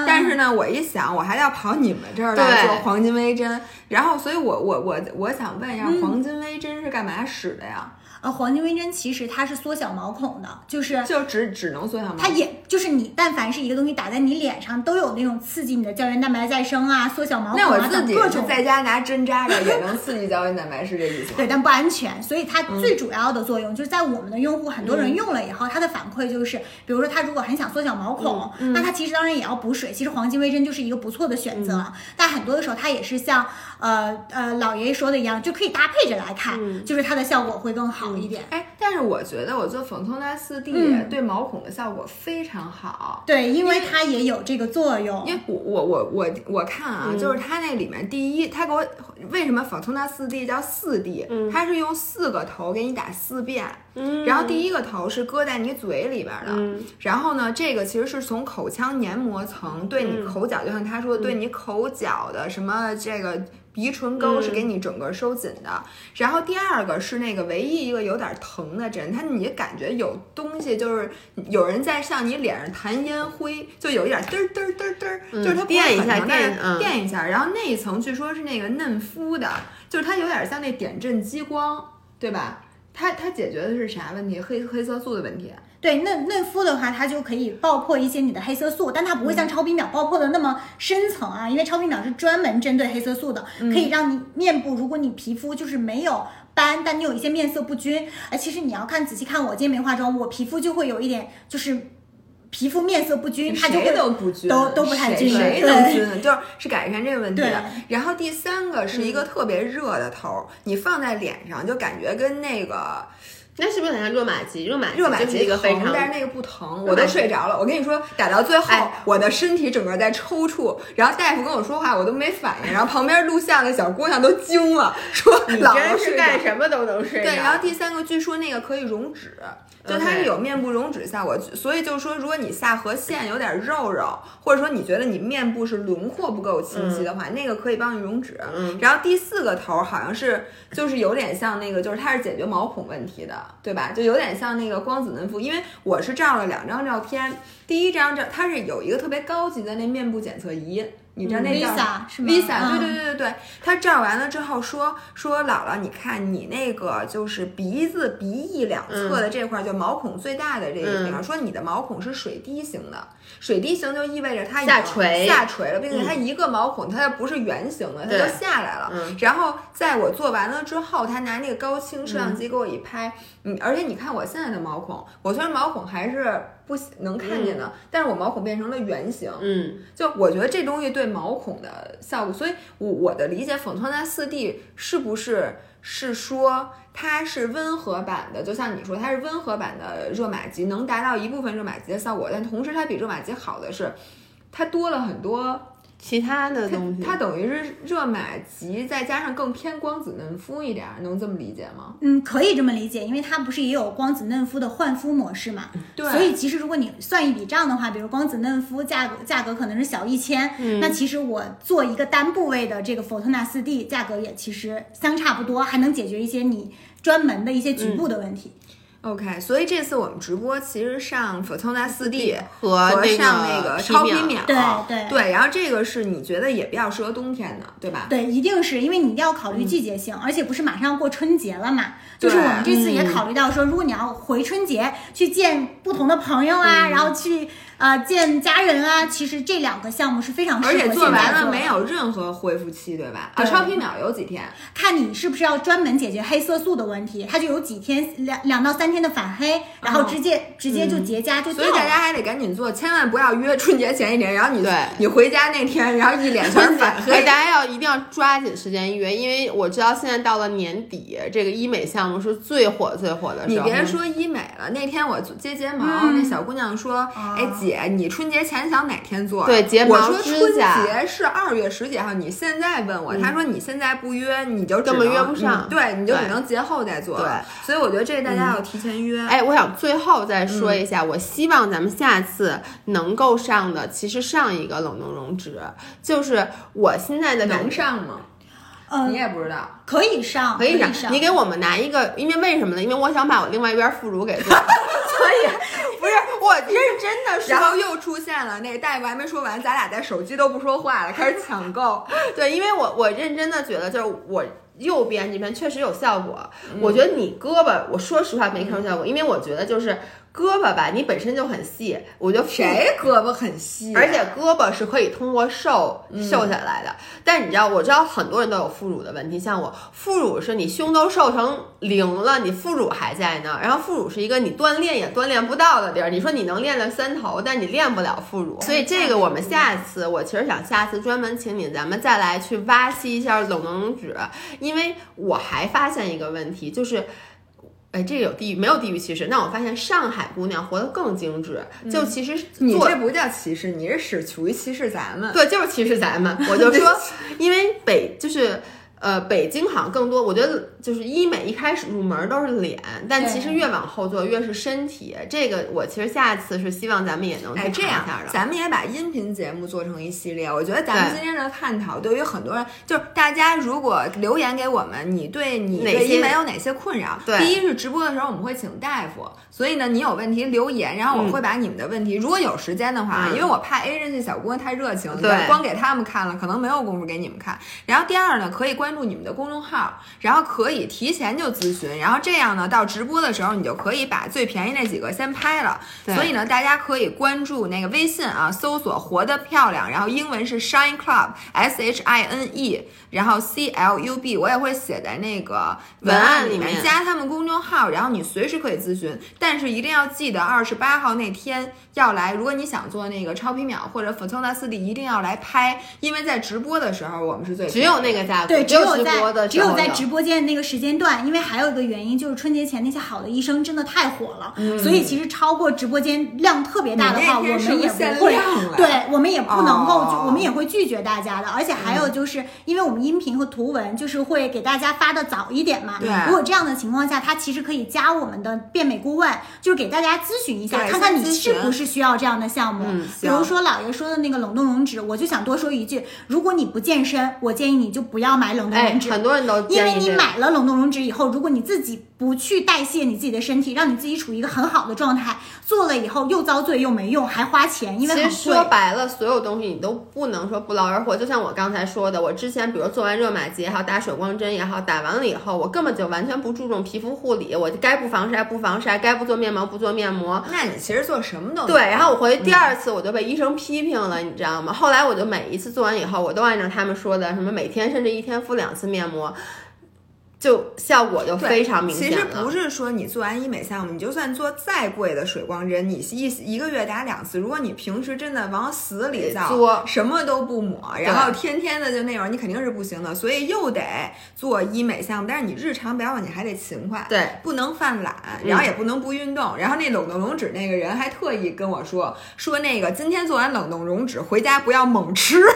但是呢，我一想，我还要跑你们这儿来做黄金微针，然后，所以我我我我想问一下，黄金微针是干嘛使的呀？呃，黄金微针其实它是缩小毛孔的，就是就只只能缩小毛孔。它也就是你，但凡是一个东西打在你脸上，都有那种刺激你的胶原蛋白再生啊，缩小毛孔啊。那我自己各种在家拿针扎着也能刺激胶原蛋白，是这意思吗？对，但不安全。所以它最主要的作用、就是在我们的用户很多人用了以后，他的反馈就是，比如说他如果很想缩小毛孔，那他其实当然也要补水。其实黄金微针就是一个不错的选择，但很多的时候它也是像呃呃老爷爷说的一样，就可以搭配着来看，就是它的效果会更好一点。哎，但是我觉得我做粉通纳四 D 嗯对毛孔的效果非常好。对，因为它也有这个作用。因为我我我我我看啊，嗯就是它那里面第一，它给我为什么粉通纳四 D 叫四 D？它是用四个头给你打四遍。嗯然后第一个头是搁在你嘴里边的，嗯然后呢，这个其实是从口腔黏膜层对你口角，就像他说的，对你口角的什么这个鼻唇沟是给你整个收紧的。然后第二个是那个唯一一个有点疼的针，它你感觉有东西，就是有人在向你脸上弹烟灰，就有一点嘚儿嘚儿嘚儿嘚儿，就是它不是电一下很疼但是电嗯电一下。然后那一层据说是那个嫩肤的，就是它有点像那点阵激光，对吧？它它解决的是啥问题？黑黑色素的问题。对嫩嫩肤的话，它就可以爆破一些你的黑色素，但它不会像超皮秒爆破的那么深层啊，因为超皮秒是专门针对黑色素的，可以让你面部，如果你皮肤就是没有斑，但你有一些面色不均，哎，其实你要看仔细看，我今天没化妆，我皮肤就会有一点就是皮肤面色不均，它就谁会都不均，都都不太均匀谁对能均？就是是改善这个问题对的。然后第三个是一个特别热的头儿，你放在脸上就感觉跟那个那是不是很像热玛吉？热玛热玛吉一个非常，疼但是那个不疼，我都睡着了。我跟你说，打到最后哎，我的身体整个在抽搐，然后大夫跟我说话，我都没反应，然后旁边录像的小姑娘都惊了，说你姥姥真是干什么都能睡着。对，然后第三个据说那个可以溶脂，就它是有面部溶脂效果，所以就是说，如果你下颌线有点肉肉，或者说你觉得你面部是轮廓不够清晰的话，那个可以帮你溶脂。嗯然后第四个头儿好像是就是有点像那个，就是它是解决毛孔问题的，对吧？就有点像那个光子嫩肤，因为我是照了两张照片，第一张照它是有一个特别高级的那面部检测仪。你知道那叫嗯 Visa 是吗 Visa，嗯对对对对对，他照完了之后说说姥姥，你看你那个就是鼻子鼻翼两侧的这块，就毛孔最大的这个地方，说你的毛孔是水滴型的，水滴型就意味着它下垂下垂了，并且它一个毛孔它不是圆形的，它就下来了。嗯然后在我做完了之后，他拿那个高清摄像机给我一拍，嗯，而且你看我现在的毛孔，我虽然毛孔还是不能看见的，但是我毛孔变成了圆形，嗯，就我觉得这东西对毛孔的效果，所以我我的理解，粉托纳四 D 是不是是说它是温和版的？就像你说，它是温和版的热玛吉，能达到一部分热玛吉的效果，但同时它比热玛吉好的是，它多了很多，其他的东西，它等于是热玛吉再加上更偏光子嫩肤一点儿，能这么理解吗？嗯，可以这么理解，因为它不是也有光子嫩肤的焕肤模式嘛？对所以其实如果你算一笔账的话，比如光子嫩肤价格价格可能是小一千、嗯那其实我做一个单部位的这个 fotona 四 D，价格也其实相差不多，还能解决一些你专门的一些局部的问题。OK，所以这次我们直播其实上 Photona 四 D 和那个上那个超皮秒，对对对，然后这个是你觉得也比较适合冬天的，对吧？对，一定是因为你一定要考虑季节性，而且不是马上要过春节了嘛？就是我们这次也考虑到说，如果你要回春节去见不同的朋友啊，然后去呃见家人啊，其实这两个项目是非常适合而且做完了没有任何恢复期，对吧？啊，对超皮秒有几天？看你是不是要专门解决黑色素的问题，它就有几天两两到三天的反黑，然后直接、直接就结痂就掉了。所以大家还得赶紧做，千万不要约春节前一天，然后你对你回家那天，然后一脸全是反黑。大家要一定要抓紧时间约，因为我知道现在到了年底，这个医美项目是最火最火的时候。你别说医美了，那天我接睫毛，嗯那小姑娘说：“哎姐，你春节前想哪天做？”对睫毛我说春节是二月十几号，你现在问我，他说你现在不约，你就根本约不上嗯对，你就只能节后再做对。所以我觉得这大家要提前约。哎，我想最后再说一下，我希望咱们下次能够上的，其实上一个冷冻溶脂，就是我现在的。能上吗？嗯你也不知道。可以上，可以上，你给我们拿一个，因为为什么呢？因为我想把我另外一边副乳给做，所 <laughs> 所以不是我认真的说，然后又出现了，那个大夫还没说完，咱俩在手机都不说话了，开始抢购。对，因为我我认真的觉得，就是我右边这边确实有效果。我觉得你胳膊，我说实话没看出效果，因为我觉得就是胳膊吧，你本身就很细，我觉得谁胳膊很细啊、而且胳膊是可以通过瘦瘦下来的，但你知道，我知道很多人都有副乳的问题，像我副乳是你胸都瘦成零了，你副乳还在呢，然后副乳是一个你锻炼也锻炼不到的地儿，你说你能练了三头，但你练不了副乳，所以这个我们下次，我其实想下次专门请你，咱们再来去挖析一下冷冻溶脂，因为我还发现一个问题，就是。哎，这个有地域没有地域歧视？那我发现上海姑娘活得更精致，就其实做你这不叫歧视，你是属属于歧视咱们。对，就是歧视咱们。我就 <laughs> 说，因为北就是呃，北京好像更多，我觉得就是医美一开始入门都是脸，但其实越往后做越是身体。这个我其实下次是希望咱们也能哎，这样。咱们也把音频节目做成一系列。我觉得咱们今天的探讨，对于很多人，就是大家如果留言给我们，你对你对医美有哪些困扰？对第一是直播的时候我们会请大夫，所以呢，你有问题留言，然后我会把你们的问题，如果有时间的话，嗯因为我怕 A 人这小姑娘太热情，对光给他们看了，可能没有功夫给你们看。然后第二呢，可以关关注你们的公众号，然后可以提前就咨询，然后这样呢，到直播的时候你就可以把最便宜那几个先拍了。所以呢，大家可以关注那个微信啊，搜索“活得漂亮”，然后英文是 Shine Club，S H I N E，然后 C L U B，我也会写在那个文案里面加他们公众号，然后你随时可以咨询，但是一定要记得二十八号那天要来。如果你想做那个超皮秒或者 Fortuna 四 D，一定要来拍，因为在直播的时候我们是最只有那个价格，对，只有在播的只有在直播间那个时间段，因为还有一个原因就是春节前那些好的医生真的太火了，所以其实超过直播间量特别大的话，我们也不会，对我们也不能够，就哦我们也会拒绝大家的。而且还有就是，因为我们音频和图文就是会给大家发的早一点嘛，对。如果这样的情况下，他其实可以加我们的变美顾问，就是给大家咨询一下，看看你是不是需要这样的项目。嗯比如说老爷说的那个冷冻溶脂，我就想多说一句，如果你不健身，我建议你就不要买冷冻哎溶，脂。很多人都因为你买了冷冻溶脂以后，如果你自己不去代谢你自己的身体，让你自己处于一个很好的状态，做了以后又遭罪又没用，还花钱，因为其实说。白了，所有东西你都不能说不劳而获。就像我刚才说的，我之前比如做完热玛吉也好，打水光针也好，打完了以后，我根本就完全不注重皮肤护理，我就该不防晒不防晒，该不做面膜不做面膜。那你其实做什么都对，然后我回去第二次我就被医生批评了，你知道吗？后来我就每一次做完以后，我都按照他们说的，什么每天甚至一天敷两次面膜，就效果就非常明显其实。不是说你做完医美项目，你就算做再贵的水光针，你一一个月打两次，如果你平时真的往死里造，什么都不抹，然后天天的就那种，你肯定是不行的。所以又得做医美项目，但是你日常表养你还得勤快。对，不能犯懒，然后也不能不运动。然后那冷冻溶脂那个人还特意跟我说说那个今天做完冷冻溶脂回家不要猛吃。<laughs>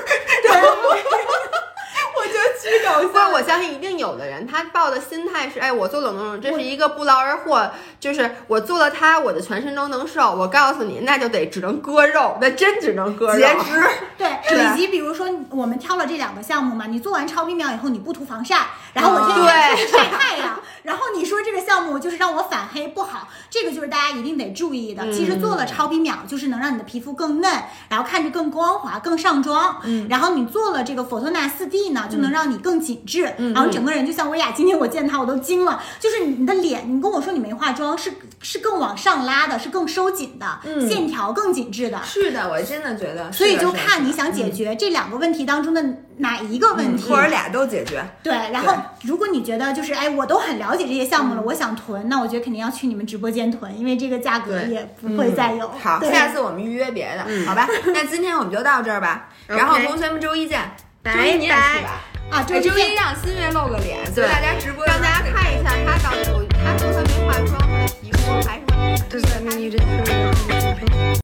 搞不笑。过我相信一定有的人，他抱的心态是，哎，我做冷冻肉，这是一个不劳而获，就是我做了它，我的全身都能瘦。我告诉你，那就得只能割肉，那真只能割肉。截肢，对，对以及比如说我们挑了这两个项目嘛，你做完超皮秒以后你不涂防晒，然后我天天对出去晒太阳，然后你说这个项目就是让我反黑不好，这个就是大家一定得注意的。其实做了超皮秒就是能让你的皮肤更嫩，然后看着更光滑、更上妆。嗯，然后你做了这个 Fortuna 4D 呢，就能让你更紧致，然后整个人就像薇娅，今天我见她我都惊了，就是你的脸，你跟我说你没化妆是是更往上拉的，是更收紧的，线条更紧致的。是的，我真的觉得。所以就看你想解决这两个问题当中的哪一个问题，或者俩都解决。对。然后如果你觉得就是哎，我都很了解这些项目了，我想囤，那我觉得肯定要去你们直播间囤，因为这个价格也不会再有。好，下次我们预约别的，好吧？那今天我们就到这儿吧。然后同学们周一见，拜周一你也去吧。啊，哎，周周一一让新月露个脸，对大家直播让大家看一下他到底，我他说她没化妆，他的皮肤还是。